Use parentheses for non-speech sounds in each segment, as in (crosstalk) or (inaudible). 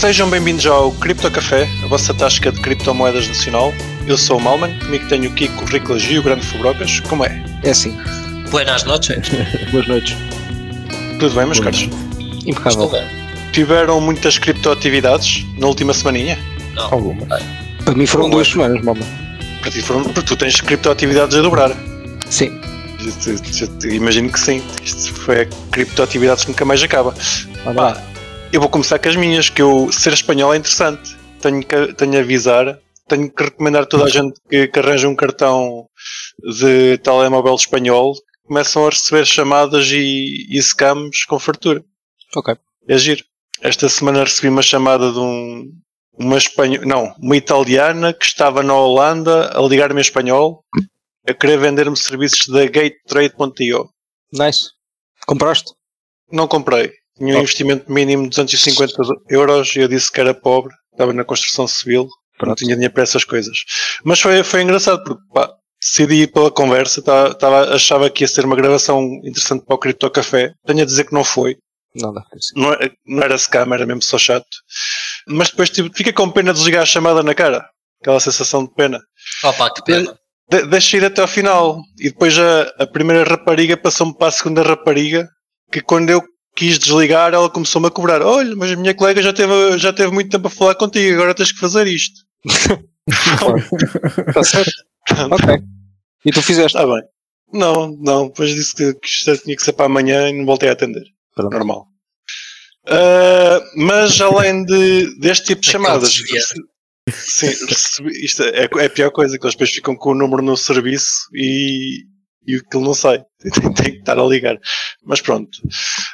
Sejam bem-vindos ao Cripto Café, a vossa tasca de criptomoedas nacional. Eu sou o Malman, comigo tenho o Kiko, o Riclas e o Grande Fubrocas. Como é? É assim. Buenas noches. (laughs) Boas noites. Tudo bem, meus caros? Impecável. Bem. Tiveram muitas criptoatividades na última semaninha? Não. Algumas. Para mim foram duas semanas, mama. Para ti foram, porque tu tens criptoatividades a dobrar. Sim. Eu- eu- eu Imagino que sim. Isto foi a criptoatividades que nunca mais acaba. Olha Pá, lá. Eu vou começar com as minhas, que eu ser espanhol é interessante. Tenho que, tenho a avisar, tenho que recomendar a toda a gente que, que arranja um cartão de telemóvel espanhol, começam a receber chamadas e, e scams com fartura. Ok. É giro. Esta semana recebi uma chamada de um, uma espanho, não, uma italiana que estava na Holanda a ligar-me em espanhol a querer vender-me serviços da GateTrade.io. Nice. Compraste? Não comprei. Tinha um investimento mínimo de 250 euros e eu disse que era pobre, estava na construção civil, não Pronto. tinha dinheiro para essas coisas. Mas foi, foi engraçado porque pá, decidi ir pela conversa, tá- tava, achava que ia ser uma gravação interessante para o Cripto Café. Tenho a dizer que não foi. Não dá. Não, é- não era scam, era mesmo só chato. Mas depois tipo, fica com pena de desligar a chamada na cara. Aquela sensação de pena. Opa, que pena. De, deixa ir até ao final. E depois a, a primeira rapariga passou-me para a segunda rapariga, que quando eu quis desligar, ela começou-me a cobrar. Olha, mas a minha colega já teve, já teve muito tempo a falar contigo, agora tens que fazer isto. Está (laughs) certo? ok. E tu fizeste? Está bem. Não, não, depois disse que, que isto tinha que ser para amanhã e não voltei a atender. Normal. Ah, mas além de, deste tipo de Aquele chamadas, sim, isto é, é a pior coisa, que eles depois ficam com o número no serviço e, e aquilo não sai. (laughs) Tem, tem que estar a ligar. Mas pronto.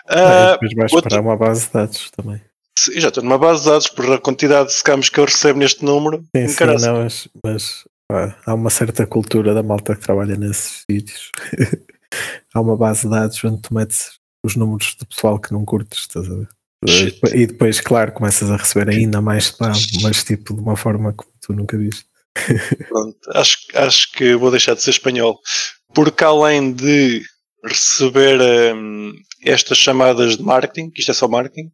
Ah, depois vais outro- para uma base de dados também. se- já estou numa base de dados por a quantidade de scams que eu recebo neste número. Sim, sim, não, mas, mas pá, há uma certa cultura da malta que trabalha nesses sítios. (laughs) há uma base de dados onde tu metes os números de pessoal que não curtes, estás a ver? Shit. E depois, claro, começas a receber ainda mais spam, mas tipo de uma forma que tu nunca viste. (laughs) Pronto, acho, acho que vou deixar de ser espanhol. Porque além de receber hum, estas chamadas de marketing, que isto é só marketing,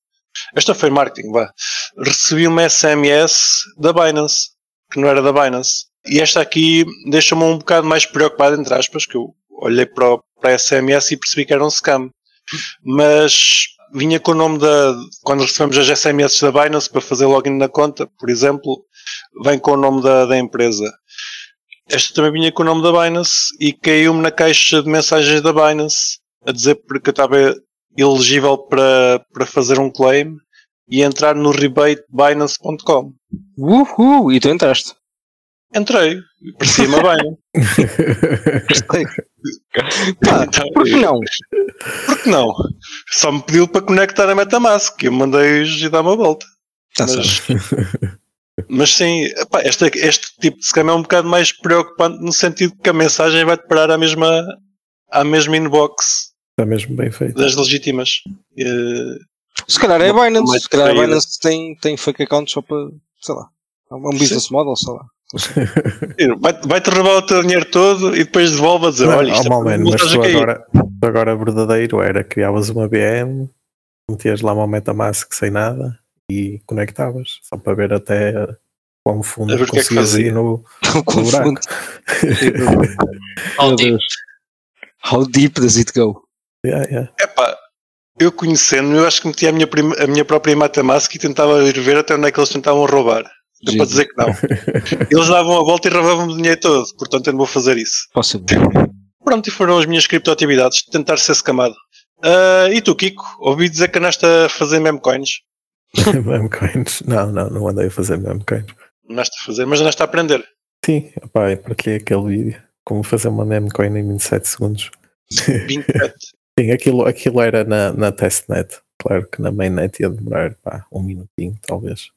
esta foi marketing, vá. Recebi uma SMS da Binance, que não era da Binance. E esta aqui deixa-me um bocado mais preocupado, entre aspas, que eu olhei para, o- para a SMS e percebi que era um scam. Mas vinha com o nome da. Quando recebemos as SMS da Binance para fazer login na conta, por exemplo, vem com o nome da, da empresa. Esta também vinha com o nome da Binance e caiu-me na caixa de mensagens da Binance a dizer porque eu estava elegível para, para fazer um claim e entrar no rebatebinance.com. Uhul! E tu entraste. Entrei, parecia-me bem. Gostei. (laughs) Pá, Então, por que não? Por que não? Só me pediu para conectar a Metamask e eu mandei-os e dar uma volta. Está Mas, certo. Mas sim, epá, este, este tipo de scam é um bocado mais preocupante no sentido que a mensagem vai-te parar à mesma, à mesma inbox Está mesmo bem feito. das legítimas. Se calhar é a Binance. Se calhar a distraída. Binance tem, tem fake accounts só para, sei lá, é um business model, sei lá. (laughs) vai- Vai-te roubar o teu dinheiro todo e depois devolve a dizer: Não, olha, isto oh, é man, uma mas tu caiu. agora, tu agora verdadeiro era criavas uma BM, metias lá uma Metamask sem nada e conectavas, só para ver até quão fundo é que conseguias ir no, (laughs) no buraco. Tipo, (laughs) Deus. How deep does it go? Yeah, yeah. Epá, eu conhecendo, eu acho que meti a minha, prima- a minha própria Metamask e tentava ir ver até onde é que eles tentavam roubar. Deu para dizer que não. (laughs) Eles davam a volta e roubavam o dinheiro todo, portanto eu não vou fazer isso. Posso Pronto, e foram as minhas criptoatividades, tentar ser escamado. Ah, e tu, Kiko, ouvi dizer que andaste a fazer memecoins. (laughs) Memecoins. Não, não, não andei a fazer memecoins. Andaste a fazer, mas andaste a aprender. Sim, pá, eu partilhei aquele vídeo. Como fazer uma memecoin em 27 segundos. 27. (laughs) Sim, aquilo, aquilo era na, na testnet. Claro que na mainnet ia demorar pá, um minutinho, talvez.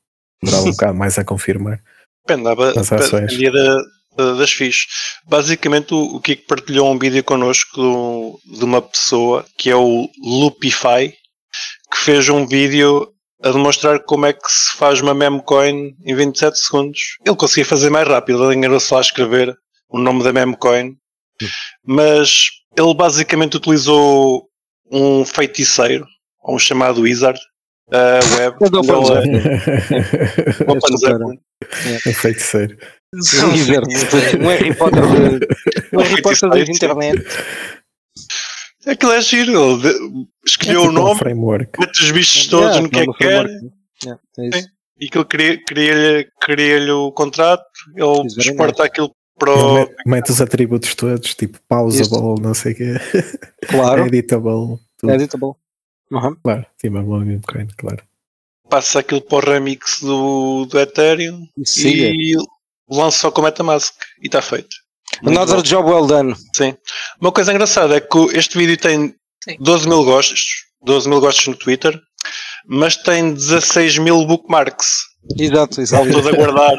Demorava um (laughs) bocado mais a confirmar. Depende, dava- As ações. dependia da- da- das FIIs. Basicamente, o, o Kiko partilhou um vídeo connosco do- de uma pessoa que é o Loopify, que fez um vídeo a demonstrar como é que se faz uma memecoin em 27 segundos. Ele conseguia fazer mais rápido, ele enganou-se lá a escrever o nome da memecoin, mas ele basicamente utilizou um feiticeiro, ou um chamado wizard, a web. É Open ele- Zeppelin. (laughs) É. Um feiticeiro. Um. Um Harry Potter de, um Harry Potter das internet. Aquilo é giro. Ele escolheu É o tipo um nome, framework. mete os bichos todos Yeah, no que é não, que quer é. Sim. e que ele cria- cria-lhe cria o contrato, ele exporta aquilo para o. mete, mete os atributos todos, tipo pausable, não sei o quê, (laughs) Claro, editable, tudo. é editable. Uhum. Claro, sim, mas meme coin, claro. passa aquilo para o remix do, do Ethereum Siga. e lança só com MetaMask e está feito. Another bom. job well done. Uma coisa engraçada é que este vídeo tem Sim. 12 mil gostos, 12 mil gostos no Twitter, mas tem 16 mil bookmarks. Exato, exato. todos a guardar.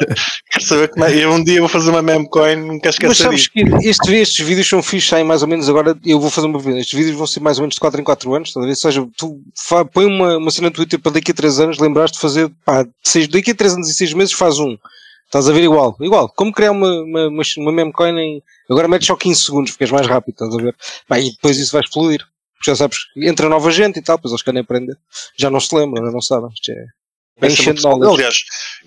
Quero saber como é. Eu um dia vou fazer uma meme coin, não quero Mas esquecer sabes disso. que estes, estes vídeos são fixos, saem mais ou menos agora. Eu vou fazer uma pergunta. Estes vídeos vão ser mais ou menos de 4 em 4 anos. Talvez seja, tu fa- põe uma, uma cena no Twitter para daqui a 3 anos, lembraste de fazer, pá, seis, daqui a 3 anos e 6 meses faz um. Estás a ver igual, igual. Como criar uma, uma, uma, uma meme coin em. Agora metes só 15 segundos, porque és mais rápido, estás a ver? Pá, e depois isso vai explodir. Porque já sabes, entra nova gente e tal, depois eles querem aprender. Já não se lembram, já não sabem. Isto é. Vai ser Ancient uma pessoa- knowledge. Aliás,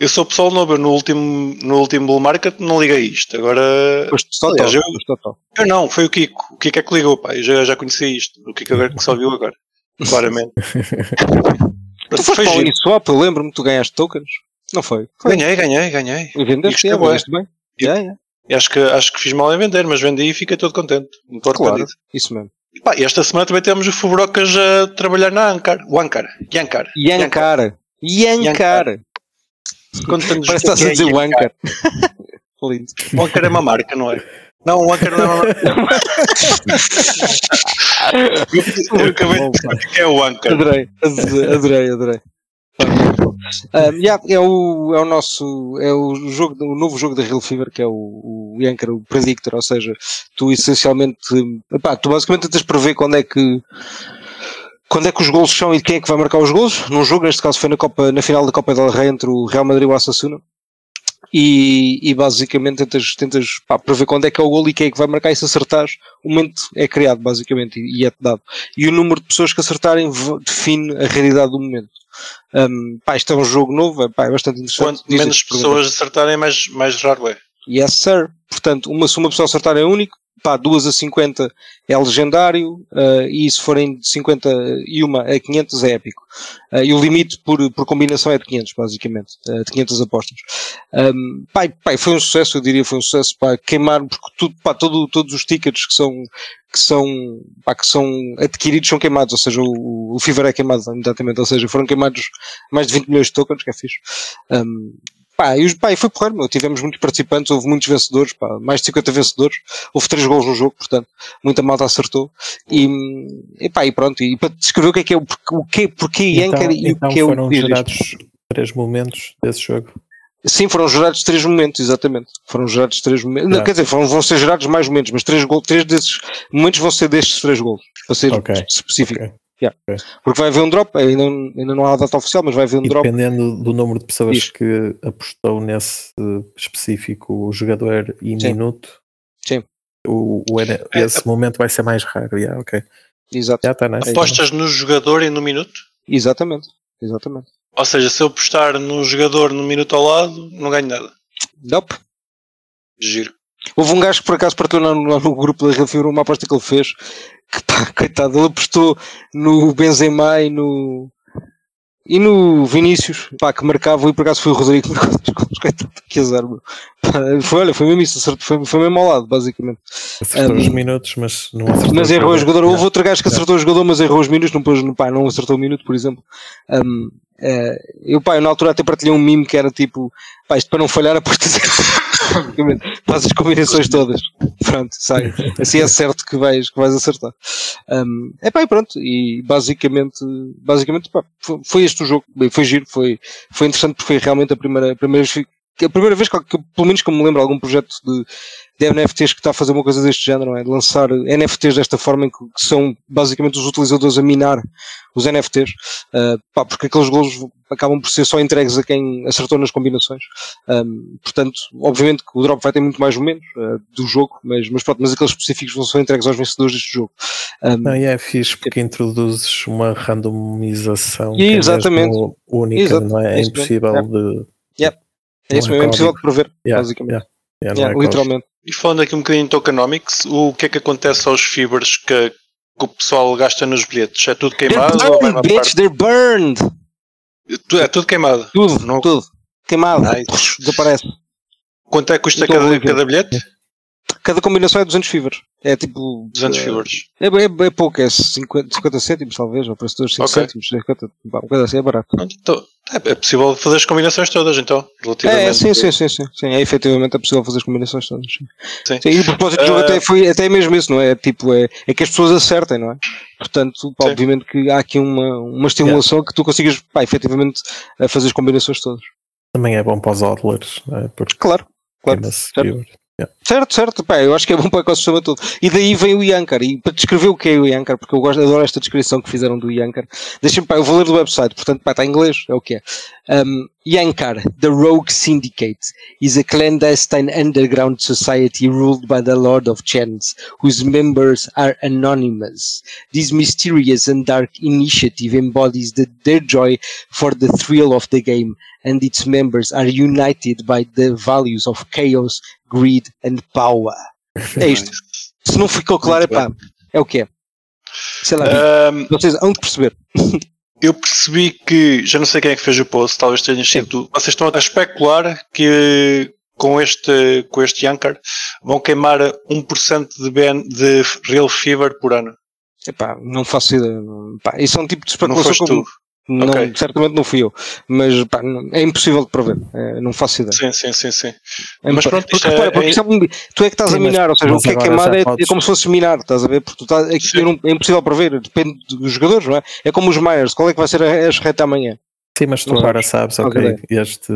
eu sou pessoal novo, no último, no último bull market não liguei isto. Agora, Foste total, Aliás, eu- total. eu não, foi o Kiko. O Kiko é que ligou, pá. Eu já, já conhecia isto. O Kiko agora que só viu agora. Claramente. (laughs) Tu foste Foi para o. Uniswap, eu lembro-me tu ganhaste tokens. Não foi? Foi. Ganhei, ganhei, ganhei. E vendeste, Isto é é, vendeste bem. E- Yeah, yeah. E acho que, acho que fiz mal em vender, mas vendi e fiquei todo contente. Não estou Claro, arrependido. isso mesmo. E, pá, e esta semana também temos o Fubrocas a trabalhar na Ancar. O Ancar. Yankar. Yankar. Yankar. Conta-nos Parece o que estás que a é dizer Yankar. Wanker. (laughs) Lindo. O Ancar é uma marca, não é? Não, o Ancar não é uma marca. Eu, (laughs) eu acabei de dizer o que é o Ancar. Adorei, adorei, adorei. Um, yeah, é, o, é o nosso é o jogo o novo jogo da Real Fever que é o, o Yankar, o Predictor, ou seja, tu essencialmente epá, tu basicamente tentas prever quando é que quando é que os golos são e quem é que vai marcar os golos. Num jogo, neste caso foi na, Copa, na final da Copa del Rei entre o Real Madrid e o Assassuna e, e basicamente tentas, tentas pá, prever quando é que é o golo e quem é que vai marcar. E se acertares o momento é criado basicamente e, e é-te dado. E o número de pessoas que acertarem define a realidade do momento um, pá, isto é um jogo novo, é, pá, é bastante interessante Quanto menos pessoas acertarem, mais, mais raro é. Yes, sir. Portanto, uma, se uma pessoa acertar é único, pá, duas a 50 é legendário, eh, e se forem de 50 e uma a 500 é épico. Eh, e o limite por, por combinação é de 500, basicamente, eh, de 500 apostas. Um, pá, pá, foi um sucesso, eu diria, foi um sucesso, pá, queimar, porque tudo, pá, todo, todos os tickets que são, que são, pá, que são adquiridos são queimados, ou seja, o, o Fever é queimado imediatamente, ou seja, foram queimados mais de 20 milhões de tokens, que é fixe. Um, Pá, e, pá, e foi porreiro, meu. Tivemos muitos participantes, houve muitos vencedores, pá, mais de 50 vencedores, houve 3 gols no jogo, portanto, muita malta acertou. E, e pá, e pronto, e para descrever o que é que é o, o que, porquê Yankar e então o que é o foram isto. gerados três momentos desse jogo. Sim, foram gerados três momentos, exatamente. Foram gerados três momentos. Não, Tá. quer dizer, foram, vão ser gerados mais momentos, mas três, gol, três desses momentos vão ser destes três gols, para ser Ok. específico. Ok. Yeah. Porque vai haver um drop, ainda, não- ainda não há a data oficial, mas vai haver um E drop. dependendo do número de pessoas Diz. que apostou nesse específico jogador e Sim. minuto, Sim. O, o É, esse momento vai ser mais raro. Yeah, ok. Exato. Já está nice. Apostas no jogador e no minuto? Exatamente. Exatamente. Ou seja, se eu apostar no jogador no minuto ao lado, não ganho nada. Nope. Giro. Houve um gajo que por acaso partilhou lá no, no grupo da Real Fibra uma aposta que ele fez, que pá, coitado, ele apostou no Benzema e no e no Vinícius, pá, que marcava e por acaso foi o Rodrigo que marcou os gols, coitado, que azar, meu. Pá, Foi, olha, foi mesmo isso, acertou- foi, foi mesmo ao lado, basicamente. Acertou Um, os minutos, mas não acertou. Mas errou o jogador. Houve outro gajo que acertou o jogador, mas errou os minutos, não, pôs, pá, não acertou o minuto, por exemplo. Um, eh, eu, pá, eu na altura até partilhei um mimo que era tipo, pá, isto para não falhar, aposto (laughs) Basicamente, (coughs) faz as combinações todas. Pronto, sai. Assim é certo que vais, que vais acertar. Um, é pá, e pronto. E basicamente, basicamente pá, foi, este o jogo. Foi giro, foi, foi interessante porque foi realmente a primeira, a primeira vez a primeira vez que, pelo menos que eu me lembro, algum projeto de, de NFTs que está a fazer uma coisa deste género, não é? De lançar NFTs desta forma em que, que são basicamente os utilizadores a minar os NFTs, uh, pá, porque aqueles golos, acabam por ser só entregues a quem acertou nas combinações. Um, portanto, obviamente que o drop vai ter muito mais momentos uh, do jogo, mas, mas pronto, mas aqueles específicos vão ser entregues aos vencedores deste jogo. Um, Não, e é fixe porque introduzes uma randomização E que é exatamente. mesmo única, Exato. não é? É Isso impossível mesmo. de. é isso é mesmo, é impossível de prever, Yeah, basicamente. yeah, yeah, Yeah, é literalmente. E falando aqui um bocadinho de tokenomics, o que é que acontece aos fibers que, que o pessoal gasta nos bilhetes? É tudo They're queimado ou vai burned, uma bitch, they're burned! É tudo queimado. Tudo, Não- tudo. Queimado. Nice. Desaparece. Quanto é que custa Então, cada, cada bilhete? Cada combinação é 200 fibers. É tipo. 200 eh, fibers. É, é, é pouco, é 50, 50 cêntimos talvez, ou preço de 5 Ok. cêntimos, 50, pá, uma coisa assim, é barato. Então, é, é possível fazer as combinações todas, então, relativamente. É, sim, sim, sim, sim, sim, é efetivamente é possível fazer as combinações todas. Sim. Sim. Sim, e o propósito do jogo Eh, até foi até mesmo isso, não é? Tipo, é, é que as pessoas acertem, não é? Portanto, pá, obviamente que há aqui uma, uma estimulação que tu consigas, pá, efetivamente, a fazer as combinações todas. Também é bom para os hodlers, não é? Porque Claro, claro. Queima-se certo. Certo, pá, eu acho que é bom para o ecossistema todo. E daí vem o Yankar, e para descrever o que é o Yankar, porque eu gosto, adoro esta descrição que fizeram do Yankar, deixem-me, pá, eu vou ler do website, portanto, pá, está em inglês, é o que é. Um, Yankar, the Rogue Syndicate, is a clandestine underground society ruled by the Lord of Chance, whose members are anonymous. This mysterious and dark initiative embodies the, their joy for the thrill of the game, and its members are united by the values of chaos, greed and power. É isto. (laughs) Se não ficou claro, é pá, é o que é. Sei lá, Ahm, vocês hão de perceber. eu percebi que, já não sei quem é que fez o post, talvez tenha sido tu. Vocês estão a especular que com este, com este Yankar vão queimar 1% de, BN, de Real Fever por ano. Epá, não faço ideia. Pá, isso é um tipo de Não especulação foste como. tu. Não, Ok. Certamente não fui eu. Mas pá, é impossível de prever. É, não faço ideia. Sim, sim, sim, sim. É Mas pronto, porque, isto é- repara, porque é- é tu é que estás Sim, a minar, ou seja, o que é queimado é, é podes- como se fosse minar, estás a ver? Porque tu estás, é, não- é impossível prever, depende dos jogadores, não é? É como os Myers, qual é que vai ser a, a reta amanhã? Sim, mas tu Não agora sabes, ok, este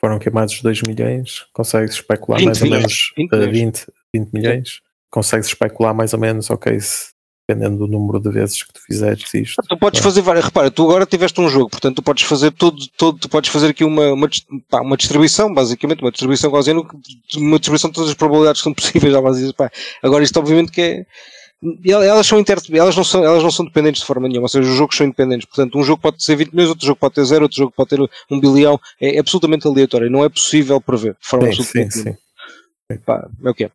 foram queimados 2 milhões, consegues especular 20 mais ou milhões, menos 20 eh, milhões. 20, 20 milhões, consegues especular mais ou menos, ok, se, dependendo do número de vezes que tu fizeres isto. Tu podes fazer várias, repara, tu agora tiveste um jogo, portanto tu podes fazer todo, todo tu podes fazer aqui uma, uma, pá, uma distribuição, basicamente, uma distribuição gaussiana, uma distribuição de todas as probabilidades que são (laughs) possíveis, já dizer, pá, agora isto obviamente que é, el- elas são inter, elas não são, elas não são dependentes de forma nenhuma, ou seja, os jogos são independentes, portanto um jogo pode ser 20 milhões, outro jogo pode ter zero, outro jogo pode ter um bilhão, é absolutamente aleatório, não é possível prever, de forma Sim, sim, absolutamente sim. nenhuma. Pá, é o que é.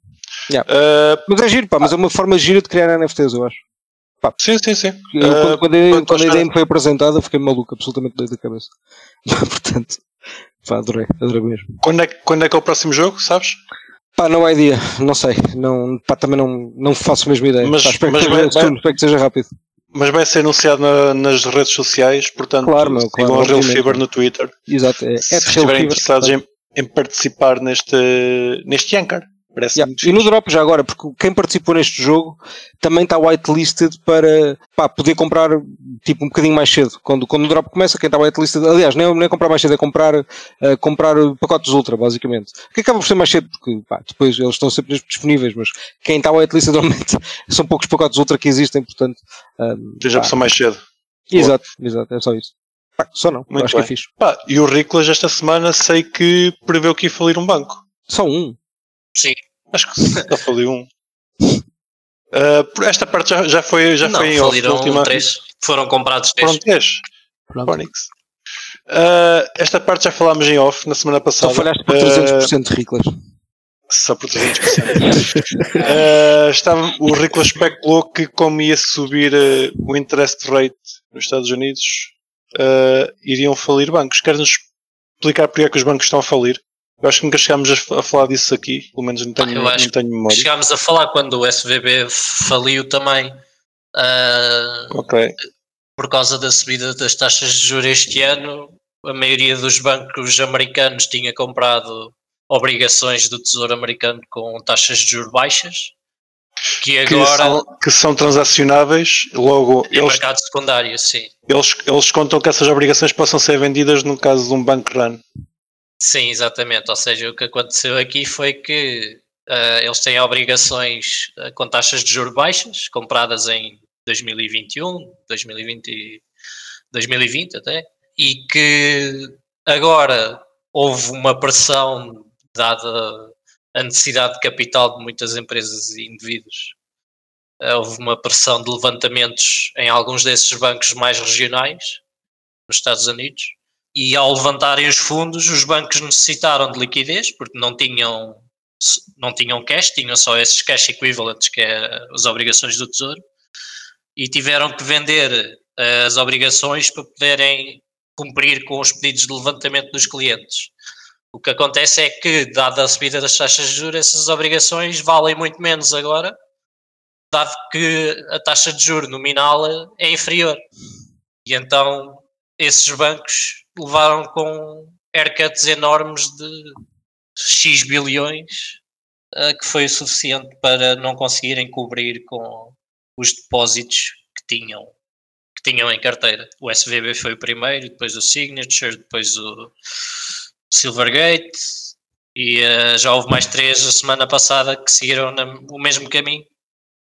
Ah, Mas é giro, pá, mas é uma forma gira de criar NFTs, eu acho. sim, sim, sim. Eu, quando, quando, a- quanto quando a ideia me foi apresentada, fiquei maluco, absolutamente doido da cabeça. (laughs) Portanto, pá, adorei, adorei mesmo. quando, é, que- quando é que é o próximo jogo, sabes? Pá, não há ideia, não sei, não, pá, também não, não faço a mesma ideia. Mas- pá, espero, mas que vai- seja, vai- espero que seja rápido. Mas vai ser anunciado na- nas redes sociais, portanto, Claro, meu, claro, a Real. Fever no Twitter. Exato, é, se é estiverem interessados em, em participar neste, neste Yankar. Parece Yeah. E no drop já agora, porque quem participou neste jogo também está whitelisted para pá, poder comprar tipo um bocadinho mais cedo. Quando, quando o drop começa, quem está whitelisted, aliás, nem, é- nem comprar mais cedo, é comprar, eh, comprar pacotes ultra, basicamente. Que acaba por ser mais cedo, porque pá, depois eles estão sempre disponíveis, mas quem está whitelisted (laughs) normalmente são poucos pacotes ultra que existem, portanto. Um, pá, passou mais cedo. exato, exato, é só isso. Pá, só não, Muito acho que é bem. fixe. Pá, e o Riclas esta semana sei que preveu que ia falir um banco. Só um. Acho que só faliu um. Por esta parte já, já foi, já não, foi em off. última, três. Foram comprados três. Foram três. Pronto. Ah, esta parte já falámos em off na semana Só passada. falhaste por Ah, 300% de Riclas. Só por 300%. (laughs) Ah, estava, o Ricola especulou que como ia subir ah, o interest rate nos Estados Unidos, iriam falir bancos. Queres-nos explicar porque é que os bancos estão a falir? Eu acho que nunca chegámos a, fa- a falar disso aqui, pelo menos não tenho, acho não tenho memória. Chegámos a falar quando o SVB faliu também ah, Ok. por causa da subida das taxas de juros este ano. A maioria dos bancos americanos tinha comprado obrigações do Tesouro Americano com taxas de juros baixas, que Que, agora são, que são transacionáveis, logo é eles, mercado secundário, sim. eles, eles contam que essas obrigações possam ser vendidas no caso de um bank run. Sim, exatamente. Ou seja, o que aconteceu aqui foi que ah, eles têm obrigações ah, com taxas de juros baixas, compradas em 2021, 2020, e- 2020 até, e que agora houve uma pressão dada a necessidade de capital de muitas empresas e indivíduos. Houve uma pressão de levantamentos em alguns desses bancos mais regionais nos Estados Unidos e ao levantarem os fundos, os bancos necessitaram de liquidez porque não tinham não tinham cash, tinham só esses cash equivalents, que é as obrigações do Tesouro, e tiveram que vender as obrigações para poderem cumprir com os pedidos de levantamento dos clientes. O que acontece é que, dada a subida das taxas de juros, essas obrigações valem muito menos agora, dado que a taxa de juro nominal é inferior. E então esses bancos levaram com haircuts enormes de X bilhões, uh, que foi o suficiente para não conseguirem cobrir com os depósitos que tinham, que tinham em carteira. O SVB foi o primeiro, depois o Signature, depois o Silvergate, e uh, já houve mais três a semana passada que seguiram na, o mesmo caminho.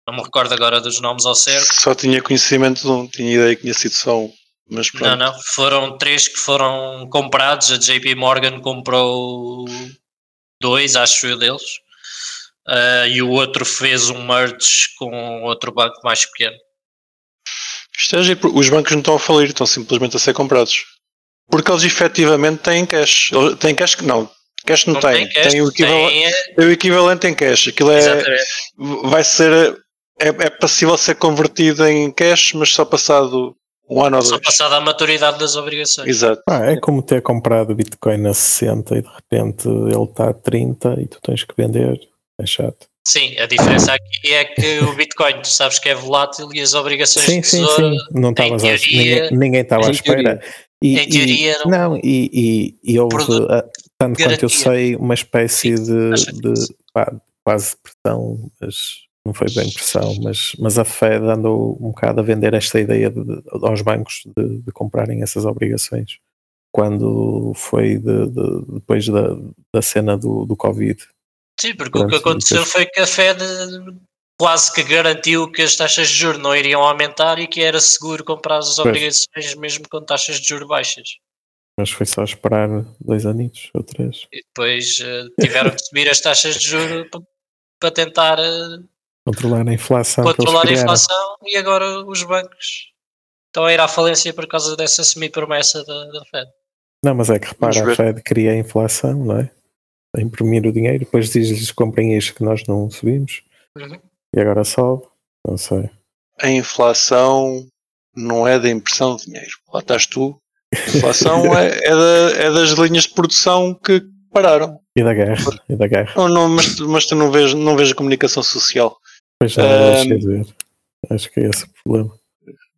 Não me recordo agora dos nomes ao certo. Só tinha conhecimento de um, tinha ideia que tinha sido só um. Mas não, não, foram três que foram comprados. A JP Morgan comprou dois, acho eu, deles. Uh, e o outro fez um merge com outro banco mais pequeno. Esteja, é os bancos não estão a falir, estão simplesmente a ser comprados. Porque eles efetivamente têm cash. Têm cash que não. Cash não, não tem. Tem, cash, tem, o equivalente, tem... o equivalente em cash. Aquilo é. Exatamente. Vai ser. É, é possível ser convertido em cash, mas só passado um ano ou dois. Só passada a maturidade das obrigações. Exato. Ah, é como ter comprado Bitcoin a 60 e de repente ele está a 30 e tu tens que vender. É chato. Sim, a diferença aqui é que o Bitcoin, tu sabes que é volátil e as obrigações sim, de tesouro, sim, sim. Não estavas teoria, ninguém, estava à espera. E, em teoria e, não, e, e, e houve, ah, tanto quanto eu sei, uma espécie de, de pá, quase pressão, mas não foi bem pressão, mas, mas a Fed andou um bocado a vender esta ideia de, de, aos bancos de, de, comprarem essas obrigações quando foi depois da, da cena do, do Covid. Sim, porque o que aconteceu foi que a Fed quase que garantiu que as taxas de juros não iriam aumentar e que era seguro comprar as obrigações pois. mesmo com taxas de juros baixas. Mas foi só esperar dois anos ou três. E depois uh, tiveram que subir as taxas de juros para tentar uh, Controlar a inflação. Controlar a inflação e agora os bancos estão a ir à falência por causa dessa semi-promessa da, da Fed. Não, mas é que repara, a Fed cria a inflação, não é? A imprimir o dinheiro, depois diz-lhes comprem isto que nós não subimos uhum. e agora sobe. Não sei. A inflação não é da impressão de dinheiro. Lá estás tu. A inflação (laughs) é, é, da, é das linhas de produção que pararam. E da guerra. E da guerra. Não, não, mas, mas tu não vês, não vês a comunicação social. Pois já, um, deixei de ver. Acho que é esse o problema.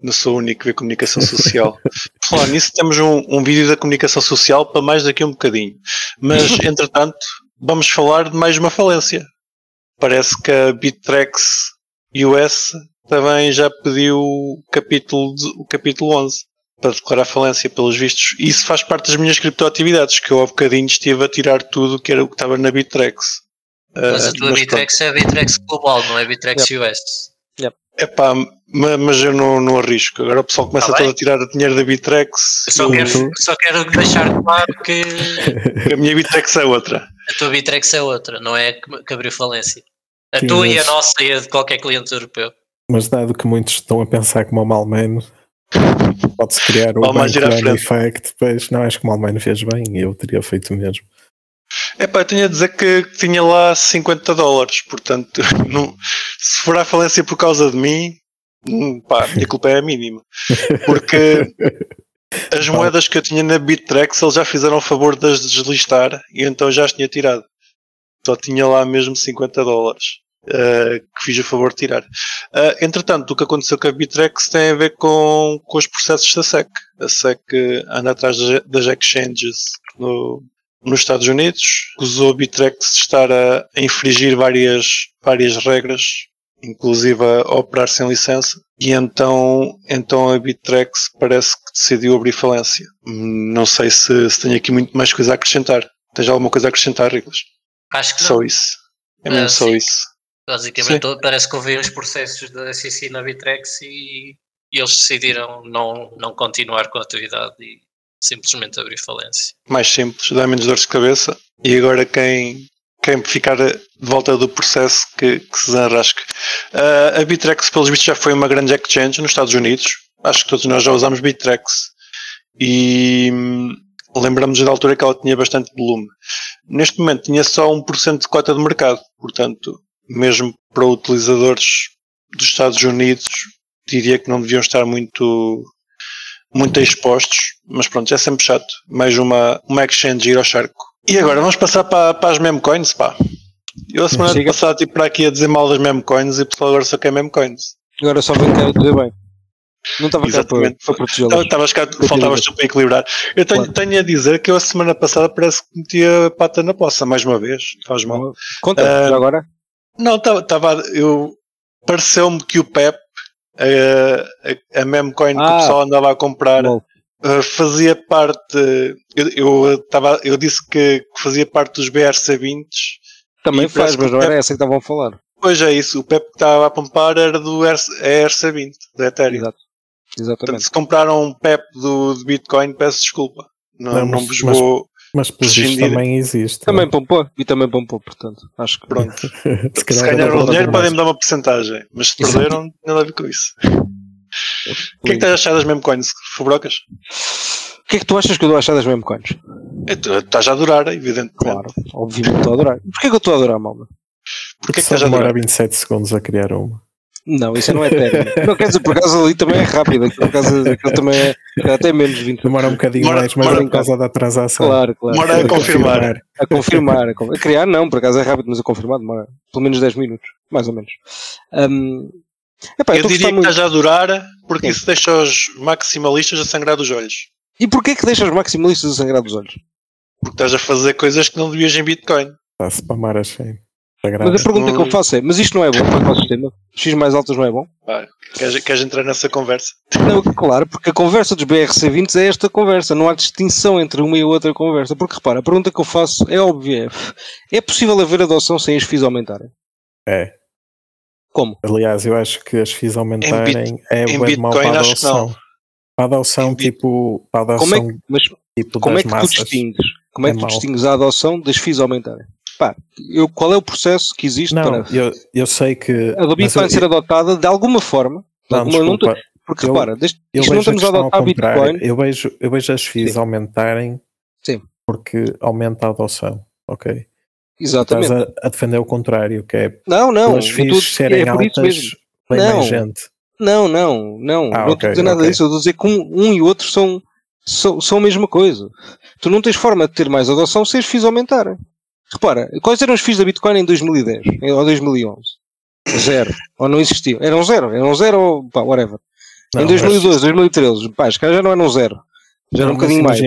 Não sou o único que vê comunicação social. Falar nisso, temos um, um vídeo da comunicação social para mais daqui a um bocadinho. Mas, (laughs) entretanto, vamos falar de mais uma falência. Parece que a Bittrex US também já pediu o capítulo, o capítulo 11 para declarar falência, pelos vistos. Isso faz parte das minhas criptoatividades, que eu há bocadinho estive a tirar tudo que era o que estava na Bittrex. Mas a tua Bitrex é a Bitrex global, não é a Bitrex yep. US. Yep. Epá, mas eu não, não arrisco. Agora o pessoal começa tá todo a tirar dinheiro da Bitrex. Eu só, quero, só quero deixar claro que... que a minha Bitrex é outra. A tua Bitrex é outra, não é que abriu falência. A Sim, tua mas... e a nossa e a de qualquer cliente europeu. Mas dado que muitos estão a pensar como o Malman, pode-se criar o Malman Effect, depois não acho que o Malman fez bem e eu teria feito o mesmo. É pá, eu tinha a dizer que tinha lá 50 dólares, portanto, (laughs) não, se for à falência por causa de mim, hum, pá, a minha culpa é a mínima. Porque (laughs) as moedas que eu tinha na Bittrex, eles já fizeram o favor de as deslistar e então já as tinha tirado. Só tinha lá mesmo 50 dólares. Uh, que fiz o favor de tirar. Uh, entretanto, o que aconteceu com a Bittrex tem a ver com, com os processos da SEC. A SEC anda atrás das exchanges no, nos Estados Unidos, acusou a Bitrex de estar a, infringir várias, várias regras, inclusive a operar sem licença, e então, então a Bitrex parece que decidiu abrir falência. Não sei se, se tenho aqui muito mais coisa a acrescentar. Tens alguma coisa a acrescentar, Riclas? Acho que Só não. isso. É mesmo uh, só sim. isso. Basicamente, sim. parece que houve uns processos da SEC na Bitrex e, e, eles decidiram não, não continuar com a atividade e simplesmente abrir falência. Mais simples, dá menos dores de cabeça. E agora quem, quem ficar de volta do processo que, que se desenrasque. Uh, a Bitrex, pelos vistos, já foi uma grande exchange nos Estados Unidos. Acho que todos nós já usamos Bitrex. E hum, lembramos da altura que ela tinha bastante volume. Neste momento tinha só 1% de cota de mercado. Portanto, mesmo para utilizadores dos Estados Unidos, diria que não deviam estar muito muito expostos, mas pronto, é sempre chato. Mais uma, uma exchange ir ao charco. E agora vamos passar para, para as memecoins, pá. Eu a semana passada tipo para aqui a dizer mal das memecoins e o pessoal agora só quer memecoins. Agora só vem cá dizer bem. Não estava cá para, para protegê-las. Estavas cá, faltavas tu para equilibrar. Eu tenho, claro. tenho, a dizer que eu a semana passada parece que metia a pata na poça, mais uma vez. Faz mal. Conta, uh, agora? Não, estava. Eu pareceu-me que o Pep a, a, memecoin ah, que o ah, pessoal andava a comprar uh, fazia parte. Eu, eu, tava, eu disse que, fazia parte dos BRC20. Também faz, mas não era essa que estavam a falar. Pois é isso, o PEP que estava a pompar era do ERC20, da Ethereum. Exato. Exatamente. Portanto, se compraram um PEP do, do Bitcoin, peço desculpa. Não, não, não vos vou. Mas por isso também existe. Também não? pompou e também pompou, portanto. Acho que. Pronto. (laughs) se, se ganharam o dinheiro, podem-me dar uma porcentagem, mas se perderam, nada a ver com isso. (laughs) O que é que estás a achar das memecoins, Fubrocas? O que é que tu achas que eu estou a achar das memecoins? Estás a adorar, evidentemente. Claro, obviamente estou a adorar. Porquê que eu estou a adorar, Malma? Porquê que estás a adorar? 27 segundos a criar uma. Não, isso não é técnico. não quer dizer, por acaso ali também é rápido. Por acaso aquilo também é, é até menos de 20 Demora um bocadinho demora, mais, mas demora, por causa da transação. Claro, claro. Demora a confirmar. A confirmar. A criar não, por acaso é rápido, mas a confirmar demora pelo menos 10 minutos, mais ou menos. Um, epá, eu diria que muito... estás a adorar porque isso deixa os maximalistas a sangrar dos olhos. E porquê que deixa os maximalistas a sangrar dos olhos? Porque estás a fazer coisas que não devias em Bitcoin. Está a spamar a chain. Mas a pergunta que eu faço é: mas isto não é bom para o sistema? X mais altas não é bom? Ah, queres, queres entrar nessa conversa? Não, claro, porque a conversa dos BRC20 é esta conversa, não há distinção entre uma e outra conversa. Porque repara, a pergunta que eu faço é óbvia: é possível haver adoção sem as FIIs aumentarem? É. Como? Aliás, eu acho que as FIIs aumentarem bit, é o mal para a adoção. Para a adoção, tipo. Para a adoção, como é que, mas, tipo como é que tu distingues? Como é, é que tu distingues a adoção das FIIs aumentarem? Pá, eu, qual é o processo que existe não, para. Eu, eu sei que. A do Bitcoin ser adotada de alguma forma. Não, alguma, não porque eu, repara, desde, isto não estamos a adotar Bitcoin. Eu vejo, eu vejo as FIIs Sim. aumentarem Sim. porque aumenta a adoção. Ok. Exatamente. Estás a, a, defender o contrário, que é não, não, as FIIs serem é altas, vem não, mais gente. Não, não, não. Ah, não okay, estou a dizer nada okay. disso. Eu estou a dizer que um, um e outro são, são, são a mesma coisa. Tu não tens forma de ter mais adoção se as FIIs aumentarem. Repara, quais eram os FIIs da Bitcoin em 2010 ou 2011? Zero. ou não existiam. Eram zero. Eram zero ou pá, whatever. Não, em 2012, mas... 2013, pá, caras já não eram zero. Já era um bocadinho mais.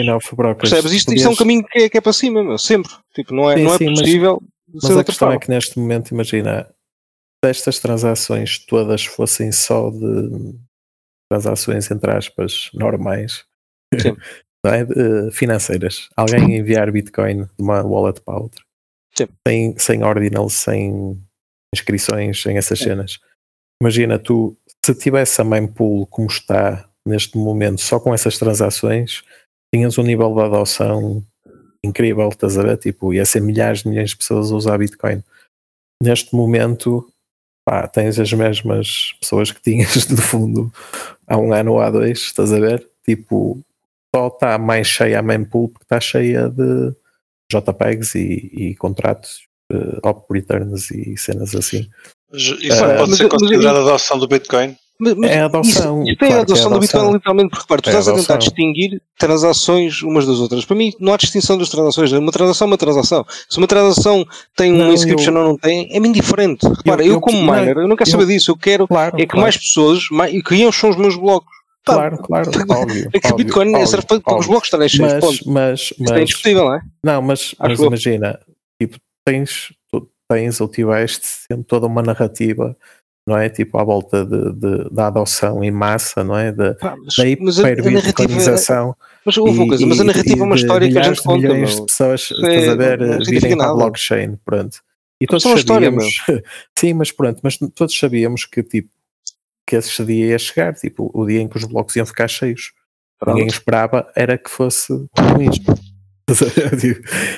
Percebes? Isto, podias... isto é um caminho que é, que é para cima, meu. sempre. Tipo, não é, sim, não é sim, possível. Mas, mas a questão forma. é que neste momento, imagina, se estas transações todas fossem só de transações entre aspas normais, (laughs) é? de, financeiras, alguém enviar Bitcoin de uma wallet para outra sem, sem ordinals, sem inscrições, sem essas cenas. Imagina, tu, se tivesse a mempool como está neste momento, só com essas transações, tinhas um nível de adoção incrível, estás a ver? Tipo, ia ser milhares de milhões de pessoas a usar Bitcoin. Neste momento, pá, tens as mesmas pessoas que tinhas (laughs) de fundo há um ano ou há dois, estás a ver? Tipo, só está mais cheia a mempool porque está cheia de JPEGs e, e contratos, uh, op returns e cenas assim. Isso uh, pode ser considerado a adoção do Bitcoin? Mas, mas é a adoção. Isso, isso é a adoção é do Bitcoin, literalmente, porque repara, tu é estás a, tentar distinguir transações umas das outras. Para mim, não há distinção das transações. Uma transação é uma transação. Se uma transação tem não, uma inscription ou não tem, é muito diferente. Repara, eu, eu, eu como miner, eu não quero eu, saber disso. Eu quero claro, é que claro. mais pessoas, mais, que encham os meus blocos. Claro, claro, (laughs) óbvio. É que o Bitcoin óbvio, serve para, os blocos estarem cheios, mas, mas, mas, é indiscutível, não é? Não, mas, mas imagina, tipo, tens, tu tens ou tiveste sempre toda uma narrativa, não é? Tipo, à volta de, de da adoção em massa, não é? De, Pá, mas, da hiperbitcoinização. Mas, houve coisa, mas a narrativa é uma história que a gente conta. milhões de pessoas, é, estás a ver, virem para a blockchain, pronto. E todos sabíamos, história, (laughs) sim, mas pronto, mas todos sabíamos que tipo que esse dia ia chegar, tipo, o dia em que os blocos iam ficar cheios. ninguém esperava era que fosse com isto.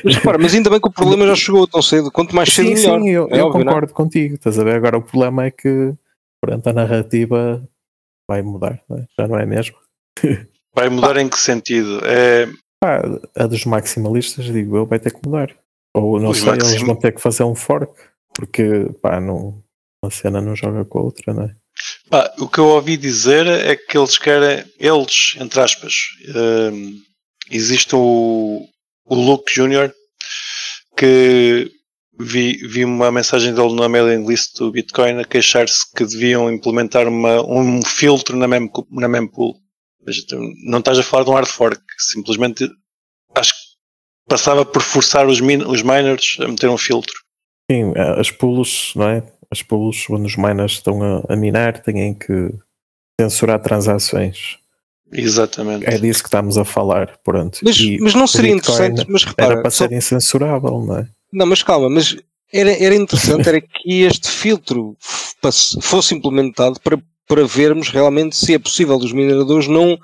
mas repara, mas ainda bem que o problema já chegou tão cedo. Quanto mais cedo, sim, melhor. Sim, eu, é eu óbvio, é? concordo não? contigo. Estás a ver? Agora o problema é que perante a narrativa vai mudar, não é? já não é mesmo? Vai mudar em que sentido? É... Pá, a dos maximalistas, digo eu, vai ter que mudar. Ou não Os sei, maxim- eles vão ter que fazer um fork, porque pá, não, uma cena não joga com a outra, não é? Pá, o que eu ouvi dizer é que eles querem, eles, entre aspas, hum, existe o, o Luke Jr. que vi, vi uma mensagem dele na mailing list do Bitcoin a queixar-se que deviam implementar uma, um filtro na, mem, na mempool. Não estás a falar de um hard fork, simplesmente acho que passava por forçar os, min, os miners a meter um filtro. Sim, as pools, não é? As pools, onde os miners estão a, a minar, têm que censurar transações. Exatamente. É disso que estamos a falar, pronto. Mas, E mas não seria Bitcoin interessante, mas repara, Era para só- ser incensurável, não é? Não, mas calma, mas era, era interessante era que este filtro fosse- implementado para, para vermos realmente se é possível dos mineradores não